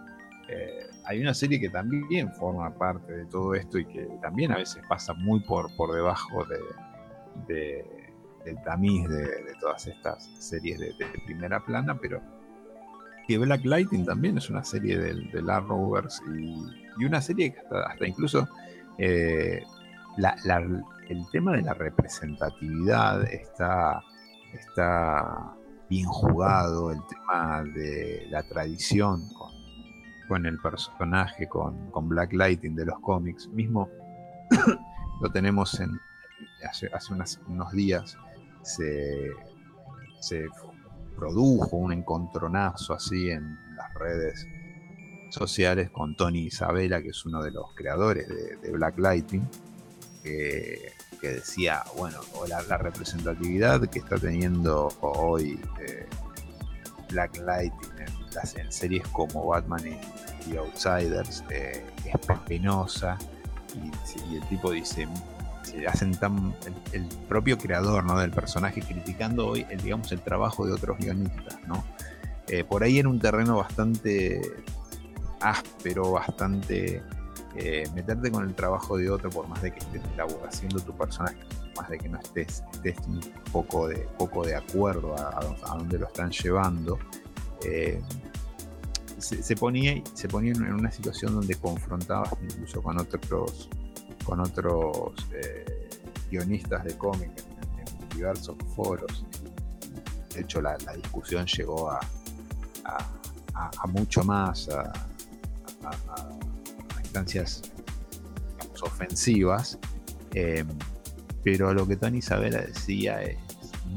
Eh, hay una serie que también forma parte de todo esto y que también a veces pasa muy por, por debajo de, del tamiz de, todas estas series de, primera plana, pero que Black Lightning también es una serie del, del Arrowverse y, una serie que hasta, incluso eh, el tema de la representatividad está, está bien jugado, el tema de la tradición con, el personaje, con, con Black Lightning de los cómics, mismo lo tenemos en, hace, unos días se, produjo un encontronazo así en las redes sociales con Tony Isabella, que es uno de los creadores de, Black Lightning, que, decía, bueno, la, representatividad que está teniendo hoy eh, Black Lightning en, series como Batman y, Outsiders eh, es penosa y, el tipo dice hacen tan el, propio creador ¿no? del personaje criticando hoy el, digamos el trabajo de otros guionistas ¿no? Eh, por ahí en un terreno bastante áspero bastante eh, meterte con el trabajo de otro por más de que estés haciendo tu personaje más de que no estés, estés poco de, poco de acuerdo a, a, dónde lo están llevando eh, se, ponía, se ponía en una situación donde confrontabas incluso con otros con otros eh, guionistas de cómic en, diversos foros. De hecho, la, discusión llegó a, mucho más, a, instancias ofensivas. Eh, pero lo que Tony Isabella decía es,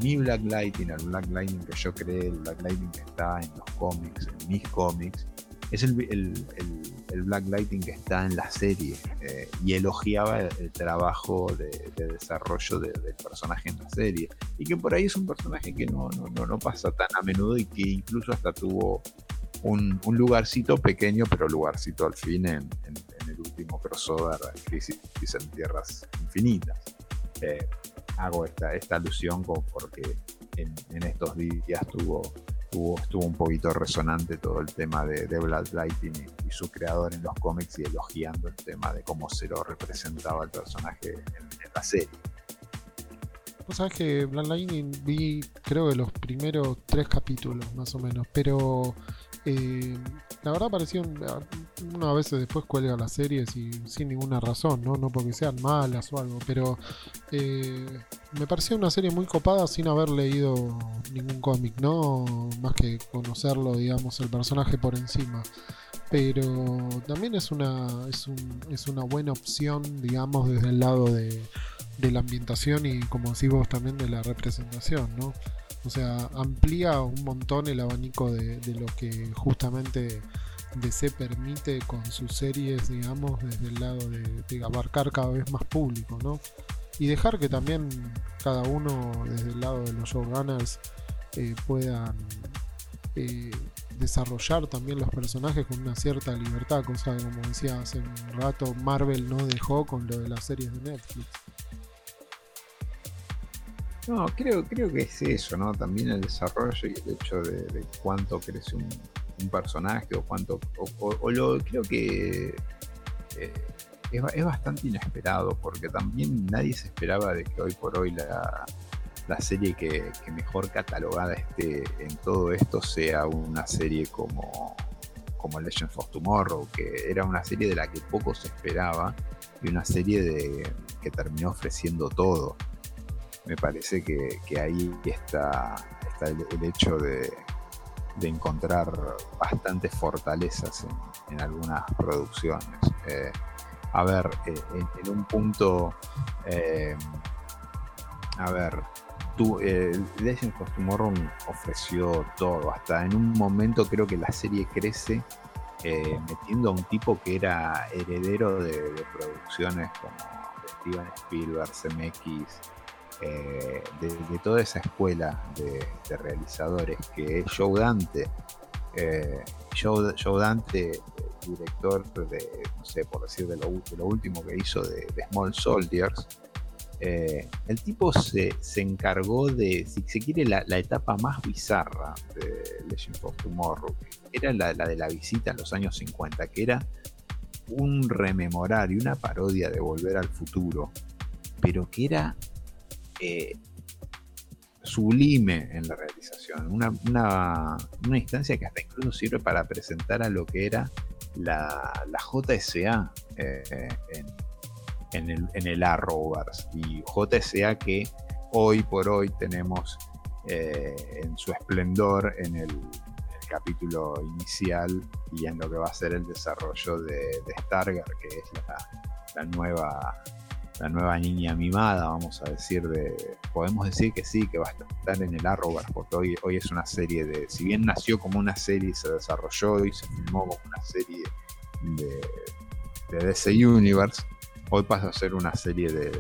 mi Black Lightning, el Black Lightning que yo creé, el Black Lightning que está en los cómics, en mis cómics, es el, el, Black Lighting que está en la serie eh, y elogiaba el, trabajo de, desarrollo del personaje en la serie y que por ahí es un personaje que no, no, no, pasa tan a menudo y que incluso hasta tuvo un, un lugarcito pequeño pero lugarcito al fin en, el último crossover Crisis en Tierras Infinitas. Eh, hago esta, esta alusión porque en, en estos días tuvo estuvo, un poquito resonante todo el tema de, de Black Lightning y, su creador en los cómics y elogiando el tema de cómo se lo representaba el personaje en, la serie. Vos sabés que Black Lightning vi creo que los primeros tres capítulos más o menos, pero eh, la verdad pareció una vez después cuelga las series sin ninguna razón, ¿no? No porque sean malas o algo, pero eh, me pareció una serie muy copada sin haber leído ningún cómic, ¿no? Más que conocerlo, digamos, el personaje por encima. Pero también es una, es, un, es una buena opción, digamos, desde el lado de, de la ambientación y, como decís vos, también de la representación, ¿no? O sea, amplía un montón el abanico de, lo que justamente DC permite con sus series, digamos, desde el lado de, abarcar cada vez más público, ¿no? y dejar que también cada uno desde el lado de los showrunners eh, puedan eh, desarrollar también los personajes con una cierta libertad, cosa que como decía hace un rato, Marvel no dejó con lo de las series de Netflix. No, creo, creo que es eso, ¿no? También el desarrollo y el hecho de, cuánto crece un, personaje o cuánto. O, lo creo que eh, es, bastante inesperado, porque también nadie se esperaba de que hoy por hoy la, serie que, mejor catalogada esté en todo esto sea una serie como, como Legends of Tomorrow, que era una serie de la que poco se esperaba y una serie de, que terminó ofreciendo todo me parece que, ahí está, el, hecho de, encontrar bastantes fortalezas en, algunas producciones. Eh, a ver, eh, en, un punto, eh, a ver, tú, Legends of ofreció todo, hasta en un momento creo que la serie crece metiendo a un tipo que era heredero de, producciones como Steven Spielberg, CMX, eh, de, toda esa escuela de, realizadores que es Joe Dante. Eh, Joe, Dante, director de, no sé, por decir de lo, último que hizo de, Small Soldiers, eh, el tipo se, encargó de, si se quiere, la, etapa más bizarra de Legend of Tomorrow, era la, la, de la visita en los años 50, que era un rememorar y una parodia de Volver al Futuro, pero que era eh, sublime en la realización, una, instancia que hasta incluso sirve para presentar a lo que era la, JSA eh, en, el, en el Arrowverse. Y JSA que hoy por hoy tenemos eh, en su esplendor en el, capítulo inicial y en lo que va a ser el desarrollo de, de Stargar, que es la nueva la nueva niña mimada, vamos a decir, de, podemos decir que sí, que va a estar en el Arrowverse, porque hoy, hoy es una serie de, si bien nació como una serie se desarrolló y se filmó como una serie de, de DC Universe, hoy pasa a ser una serie de,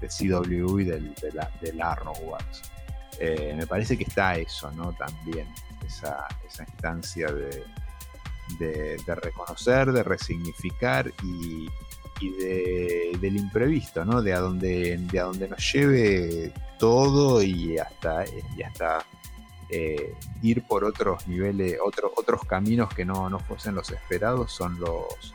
de CW y del, del Arrowverse. Eh, me parece que está eso, ¿no? También, esa, instancia de, de reconocer, de resignificar y, y de, del imprevisto, ¿no? De a donde, de a donde nos lleve todo y hasta, y hasta eh, ir por otros niveles, otros otros caminos que no, no fuesen los esperados, son los,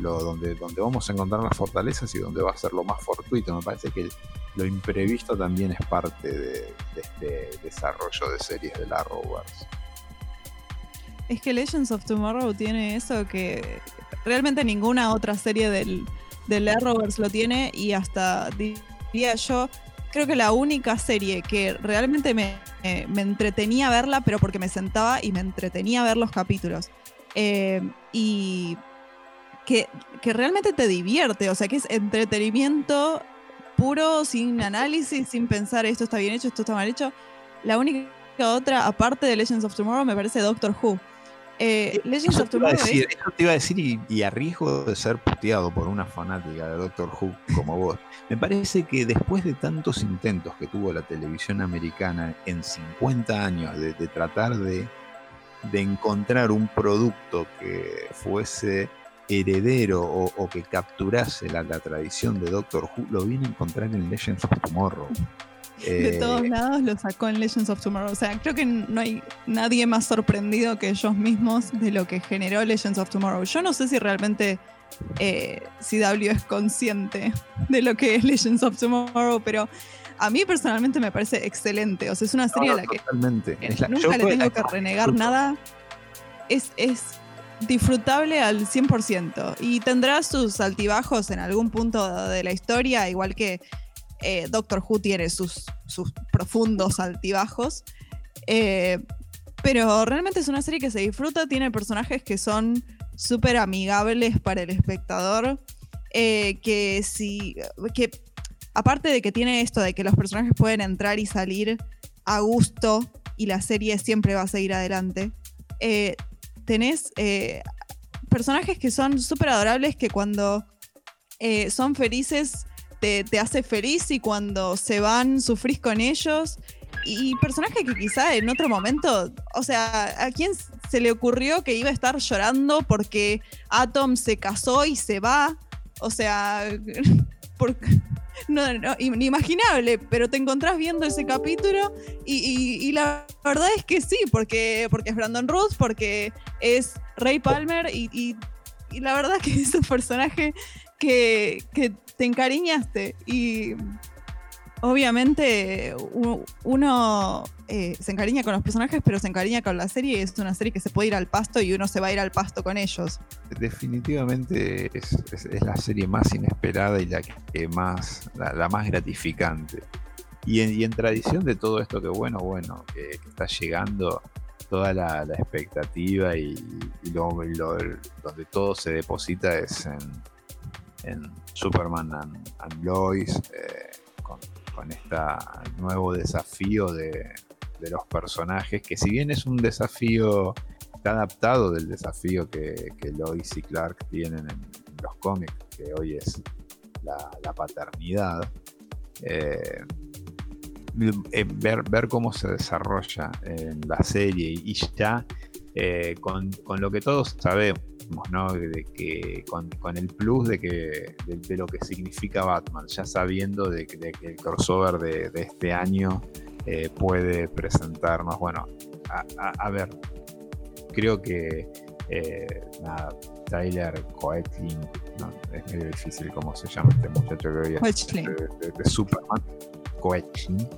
donde, donde vamos a encontrar las fortalezas y donde va a ser lo más fortuito. Me parece que lo imprevisto también es parte de, este desarrollo de series de la Arrowverse. Es que Legends of Tomorrow tiene eso que realmente ninguna otra serie del, del Arrowverse lo tiene y hasta diría yo, creo que la única serie que realmente me, entretenía verla, pero porque me sentaba y me entretenía ver los capítulos. Eh, y que, realmente te divierte, o sea, que es entretenimiento puro, sin análisis, sin pensar esto está bien hecho, esto está mal hecho. La única otra, aparte de Legends of Tomorrow, me parece Doctor Who. Eh, Legends of Tomorrow. Decir, Eso te iba a decir y, y, arriesgo de ser puteado por una fanática de Doctor Who como vos. Me parece que después de tantos intentos que tuvo la televisión americana en 50 años de, tratar de, encontrar un producto que fuese heredero o, que capturase la, la, tradición de Doctor Who, lo vine a encontrar en Legends of Tomorrow de todos eh, lados lo sacó en Legends of Tomorrow. O sea, creo que no hay nadie más sorprendido que ellos mismos de lo que generó Legends of Tomorrow. Yo no sé si realmente eh, CW es consciente de lo que es Legends of Tomorrow, pero a mí personalmente me parece excelente. O sea, es una serie a la que nunca le tengo que renegar nada. Es, es disfrutable al 100% y tendrá sus altibajos en algún punto de la historia, igual que eh, Doctor Who tiene sus, sus profundos altibajos. Eh, pero realmente es una serie que se disfruta, tiene personajes que son súper amigables para el espectador. Eh, que si. que aparte de que tiene esto de que los personajes pueden entrar y salir a gusto y la serie siempre va a seguir adelante. tenés personajes que son súper adorables que cuando son felices te, te hace feliz y cuando se van sufrís con ellos. Y personaje que quizá en otro momento, o sea, ¿a quién se le ocurrió que iba a estar llorando porque Atom se casó y se va? O sea, por, no, no, inimaginable, pero te encontrás viendo ese capítulo y, la verdad es que sí, porque, porque es Brandon Ruth, porque es Ray Palmer y, la verdad que es un personaje que, te encariñaste y obviamente uno eh, se encariña con los personajes, pero se encariña con la serie. Es una serie que se puede ir al pasto y uno se va a ir al pasto con ellos. Definitivamente es, la serie más inesperada y la que más, la, más gratificante. Y en, tradición de todo esto que bueno, bueno, que, está llegando toda la, expectativa y, donde todo se deposita es en, Superman and, Lois. Eh, con este nuevo desafío de, los personajes, que si bien es un desafío, está adaptado del desafío que, Lois y Clark tienen en, los cómics, que hoy es la, paternidad, eh, eh, ver, ver cómo se desarrolla en la serie y ya eh, con, lo que todos sabemos, ¿no? De que, con, el plus de, que, de, lo que significa Batman, ya sabiendo de, que el crossover de, este año eh, puede presentarnos, bueno, a, ver, creo que eh, nada, Tyler Coetlin, es medio difícil cómo se llama este muchacho que hoy de, de, Superman, Coetlin,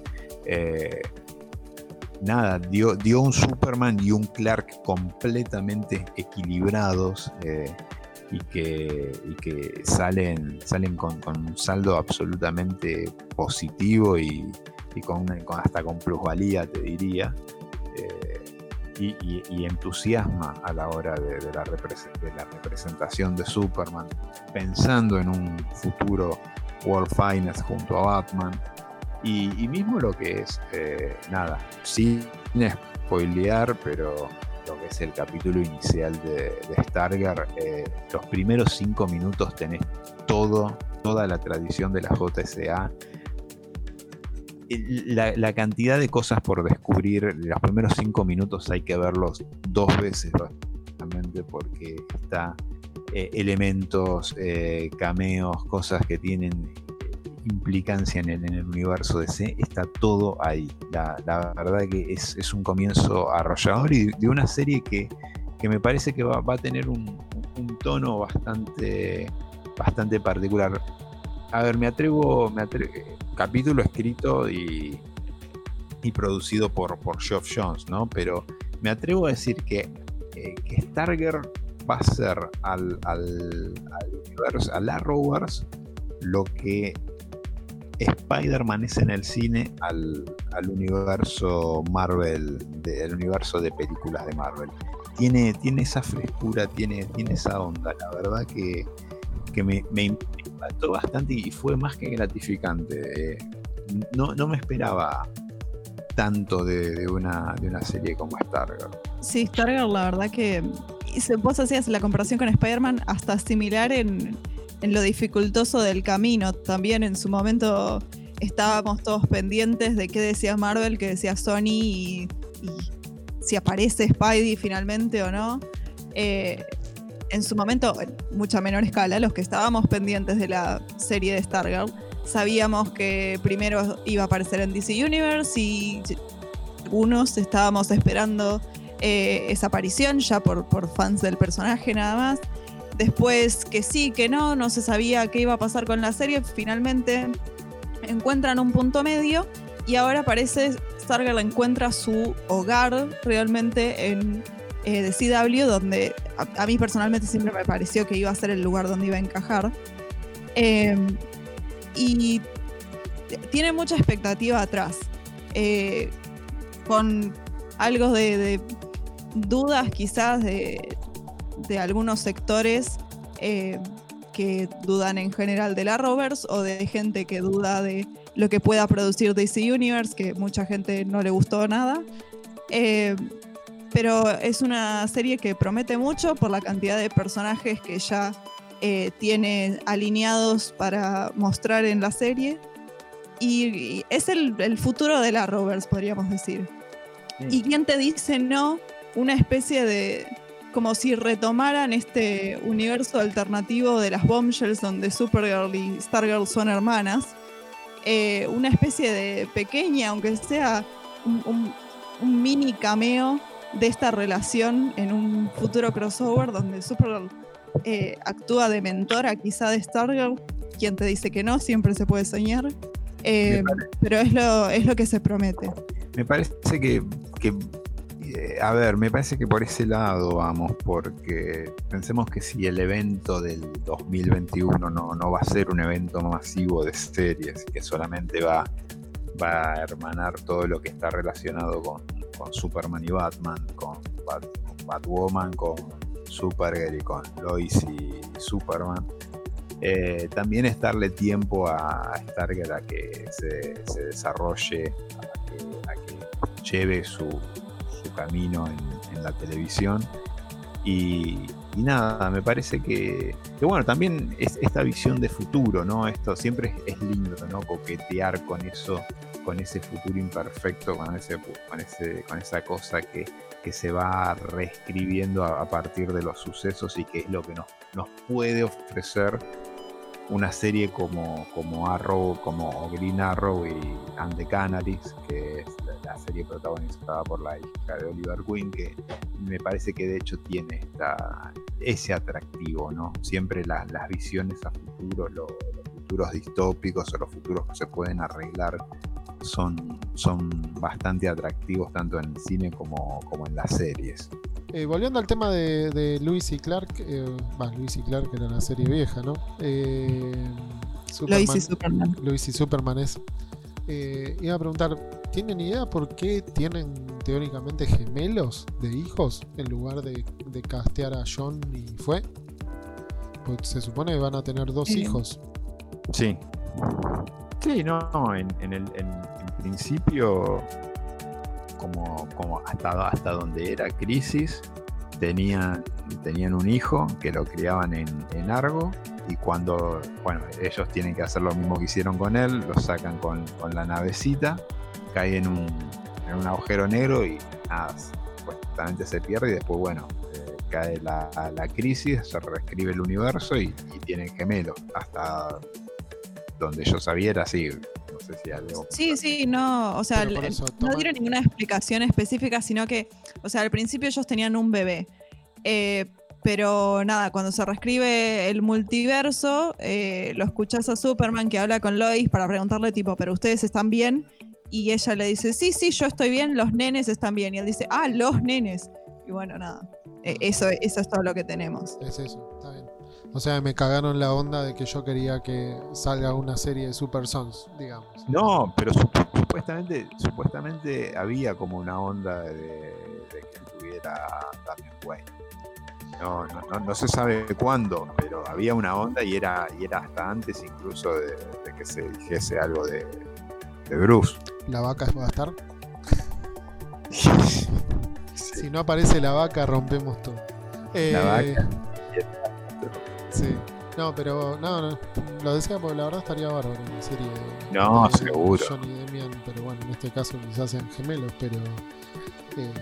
nada, dio, dio un Superman y un Clark completamente equilibrados eh, y, que, salen, salen con, un saldo absolutamente positivo y, con, hasta con plusvalía, te diría. Eh, y, entusiasma a la hora de, la de, la representación de Superman, pensando en un futuro World Finest junto a Batman. Y, mismo lo que es, eh, nada, sin spoilear, pero lo que es el capítulo inicial de, Stargar, eh, los primeros cinco minutos tenés todo, toda la tradición de la JSA. La, cantidad de cosas por descubrir, los primeros cinco minutos hay que verlos dos veces, básicamente, porque está eh, elementos, cameos, cosas que tienen implicancia en el, universo de C, está todo ahí. La, verdad que es, un comienzo arrollador y de una serie que, me parece que va, a tener un, tono bastante, bastante particular. A ver, me atrevo, capítulo escrito y, y producido por, por Geoff Jones, ¿no? Pero me atrevo a decir que, eh, que Starger va a ser al, al, al universo, al Arrowverse, lo que Spider-Man es en el cine al, universo Marvel, del universo de películas de Marvel. Tiene, tiene esa frescura, tiene, tiene esa onda. La verdad que, me, impactó bastante y fue más que gratificante. no, no me esperaba tanto de, una, de una serie como Stargirl. Sí, Stargirl, la verdad que. Vos hacías la comparación con Spider-Man hasta similar en en lo dificultoso del camino. También en su momento estábamos todos pendientes de qué decía Marvel, qué decía Sony y, si aparece Spidey finalmente o no. Eh, en su momento, en mucha menor escala, los que estábamos pendientes de la serie de Stargirl, sabíamos que primero iba a aparecer en DC Universe y algunos estábamos esperando eh, esa aparición ya por, por fans del personaje nada más. Después que sí, que no, no se sabía qué iba a pasar con la serie. Finalmente encuentran un punto medio y ahora parece Stargirl encuentra su hogar realmente en eh, CW, donde a, mí personalmente siempre me pareció que iba a ser el lugar donde iba a encajar. Em, y tiene mucha expectativa atrás, eh, con algo de dudas quizás de, de algunos sectores eh, que dudan en general de la Rovers o de gente que duda de lo que pueda producir DC Universe, que mucha gente no le gustó nada. Eh, pero es una serie que promete mucho por la cantidad de personajes que ya eh, tiene alineados para mostrar en la serie. Y, es el, futuro de la Rovers, podríamos decir. ¿Y quién te dice no? Una especie de. Como si retomaran este universo alternativo de las Bombshells, donde Supergirl y Stargirl son hermanas. Eh, una especie de pequeña, aunque sea un, mini cameo de esta relación en un futuro crossover donde Supergirl eh, actúa de mentora quizá de Stargirl. Quien te dice que no, siempre se puede soñar. Eh, pero es lo, es lo que se promete. Me parece que, eh, a ver, me parece que por ese lado vamos, porque pensemos que si el evento del 2021 no, no va a ser un evento masivo de series, que solamente va, va a hermanar todo lo que está relacionado con, con Superman y Batman, con, con Batwoman, con Supergirl y con Lois y Superman eh, también es darle tiempo a Stargirl a que se, desarrolle, a que, lleve su, camino en, la televisión. Y, nada, me parece que, bueno, también es esta visión de futuro, ¿no? Esto siempre es, lindo, ¿no? Coquetear con eso, con ese futuro imperfecto, con, ese, con, ese, con esa cosa que, que se va reescribiendo a, partir de los sucesos y que es lo que nos, nos puede ofrecer una serie como, como Arrow, como Green Arrow y And the Canaries, que es la, serie protagonizada por la hija de Oliver Queen, que me parece que de hecho tiene esta, ese atractivo, ¿no? Siempre las visiones a futuro, los futuros distópicos o los futuros que se pueden arreglar son, son bastante atractivos tanto en el cine como, como en las series. Eh, volviendo al tema de, de Luis y Clark, eh, Luis y Clark era la serie vieja, ¿no? Eh, Superman, y Superman. Luis y Superman es. Eh, iba a preguntar, ¿tienen idea por qué tienen teóricamente gemelos de hijos en lugar de, de castear a John y fue? Pues se supone que van a tener dos hijos. Sí. Sí, no, en, en, el, en principio como, hasta, hasta donde era Crisis, tenían, tenían un hijo que lo criaban en, en, Argo y cuando, bueno, ellos tienen que hacer lo mismo que hicieron con él, lo sacan con, la navecita, cae en un, en un agujero negro y nada, pues, se pierde y después, bueno, eh, cae la, la, crisis, se reescribe el universo y, y tienen gemelos. Hasta donde yo sabía era así, Sí, sí, no, o sea, no dieron ninguna explicación específica, sino que, o sea, al principio ellos tenían un bebé. Eh, pero nada, cuando se reescribe el multiverso, eh, lo escuchas a Superman que habla con Lois para preguntarle tipo, ¿pero ustedes están bien? Y ella le dice, sí, sí, yo estoy bien, los nenes están bien. Y él dice, ah, los nenes. Y bueno, nada, e, eso, eso es todo lo que tenemos. Es eso, está bien. O sea, me cagaron la onda de que yo quería que salga una serie de Super Sons, digamos. No, pero supuestamente, supuestamente había como una onda de, que tuviera Damian Wayne. No, no, no, se sabe cuándo, pero había una onda y era, y era hasta antes incluso de, que se dijese algo de, de Bruce. ¿La vaca va a estar? Si no aparece la vaca, rompemos todo. La vaca. Eh, Sí. No, pero no, no, lo decía porque la verdad estaría bárbaro en la serie. No, seguro. John y Demian, pero bueno, en este caso quizás sean gemelos, pero eh,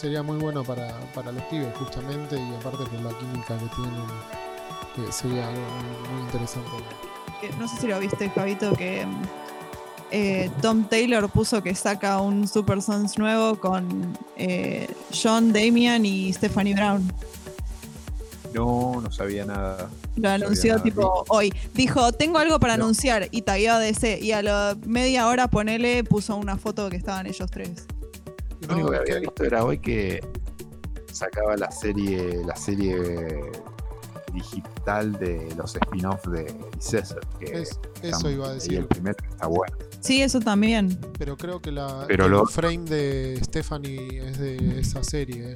sería muy bueno para, para los pibes justamente y aparte con la química que tienen, sería algo muy, interesante. No sé si lo viste, Javito, que eh, Tom Taylor puso que saca un Super Sons nuevo con eh, John, Damian y Stephanie Brown. No, no sabía nada. Lo anunció tipo hoy. Dijo, tengo algo para anunciar y tagueó a DC. Y a la media hora ponele, puso una foto que estaban ellos tres. Lo único que había visto era hoy que sacaba la serie, la serie digital de los spin-offs de César. Que eso iba a decir. Y el primero está bueno. Sí, eso también. Pero creo que la, el frame de Stephanie es de esa serie. Eh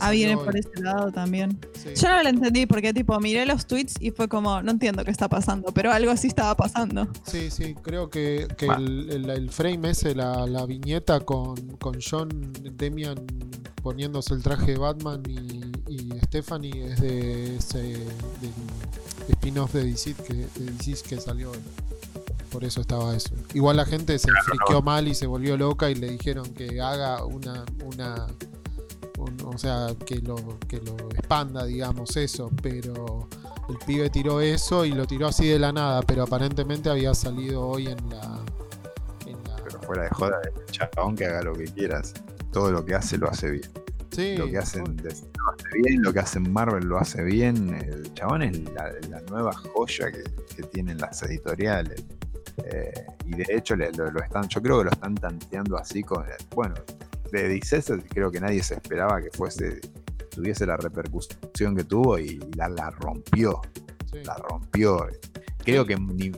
ah, viene por ese lado también. Yo no lo entendí porque tipo miré los tweets y fue como, no entiendo qué está pasando, pero algo así estaba pasando. Sí, sí, creo que, el, frame ese, la, viñeta con, con John Demian poniéndose el traje de Batman y, y Stephanie es de ese del spin-off de DC que, de DC que salió. Por eso estaba eso. Igual la gente se friqueó mal y se volvió loca y le dijeron que haga una, una un- o sea, que lo, que lo expanda, digamos, eso, pero el pibe tiró eso y lo tiró así de la nada, pero aparentemente había salido hoy en la... En la Pero fuera de joda, el chabón que haga lo que quieras. Todo lo que hace lo hace bien. sí, lo que hacen lo hace bien, lo que hacen Marvel lo hace bien. El chabón es la, la nueva joya que, que tienen las editoriales. Eh, y de hecho le- lo, lo están, yo creo que lo están tanteando así con bueno, de DC se- creo que nadie se esperaba que fuese, tuviese la repercusión que tuvo y la, la rompió, sí. la rompió. Creo que ni-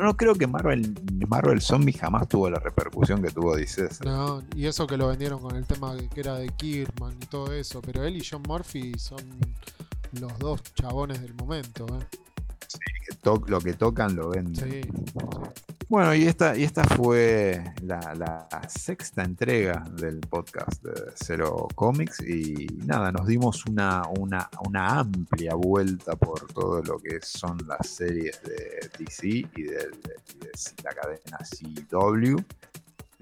no, creo que Marvel, Marvel Zombie jamás tuvo la repercusión que tuvo DC. No, y eso que lo vendieron con el tema que era de Kirkman y todo eso, pero él y John Murphy son los dos chabones del momento, ¿eh? Que to- lo que tocan lo venden. Sí. Bueno, y esta, y esta fue la, la sexta entrega del podcast de Cero Comics y nada, nos dimos una, una, una amplia vuelta por todo lo que son las series de DC y de, de- de la cadena CW,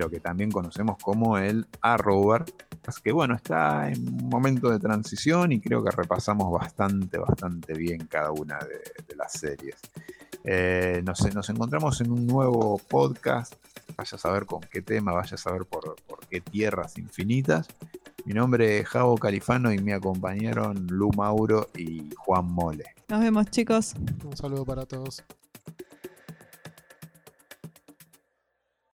lo que también conocemos como el Arrowverse, que bueno, está en un momento de transición y creo que repasamos bastante, bastante bien cada una de, de las series. Eh, nos, nos encontramos en un nuevo podcast. Vaya a saber con qué tema, vaya a saber por, por qué tierras infinitas. Mi nombre es Javo Califano y me acompañaron Lu Mauro y Juan Mole. Nos vemos, chicos. Un saludo para todos.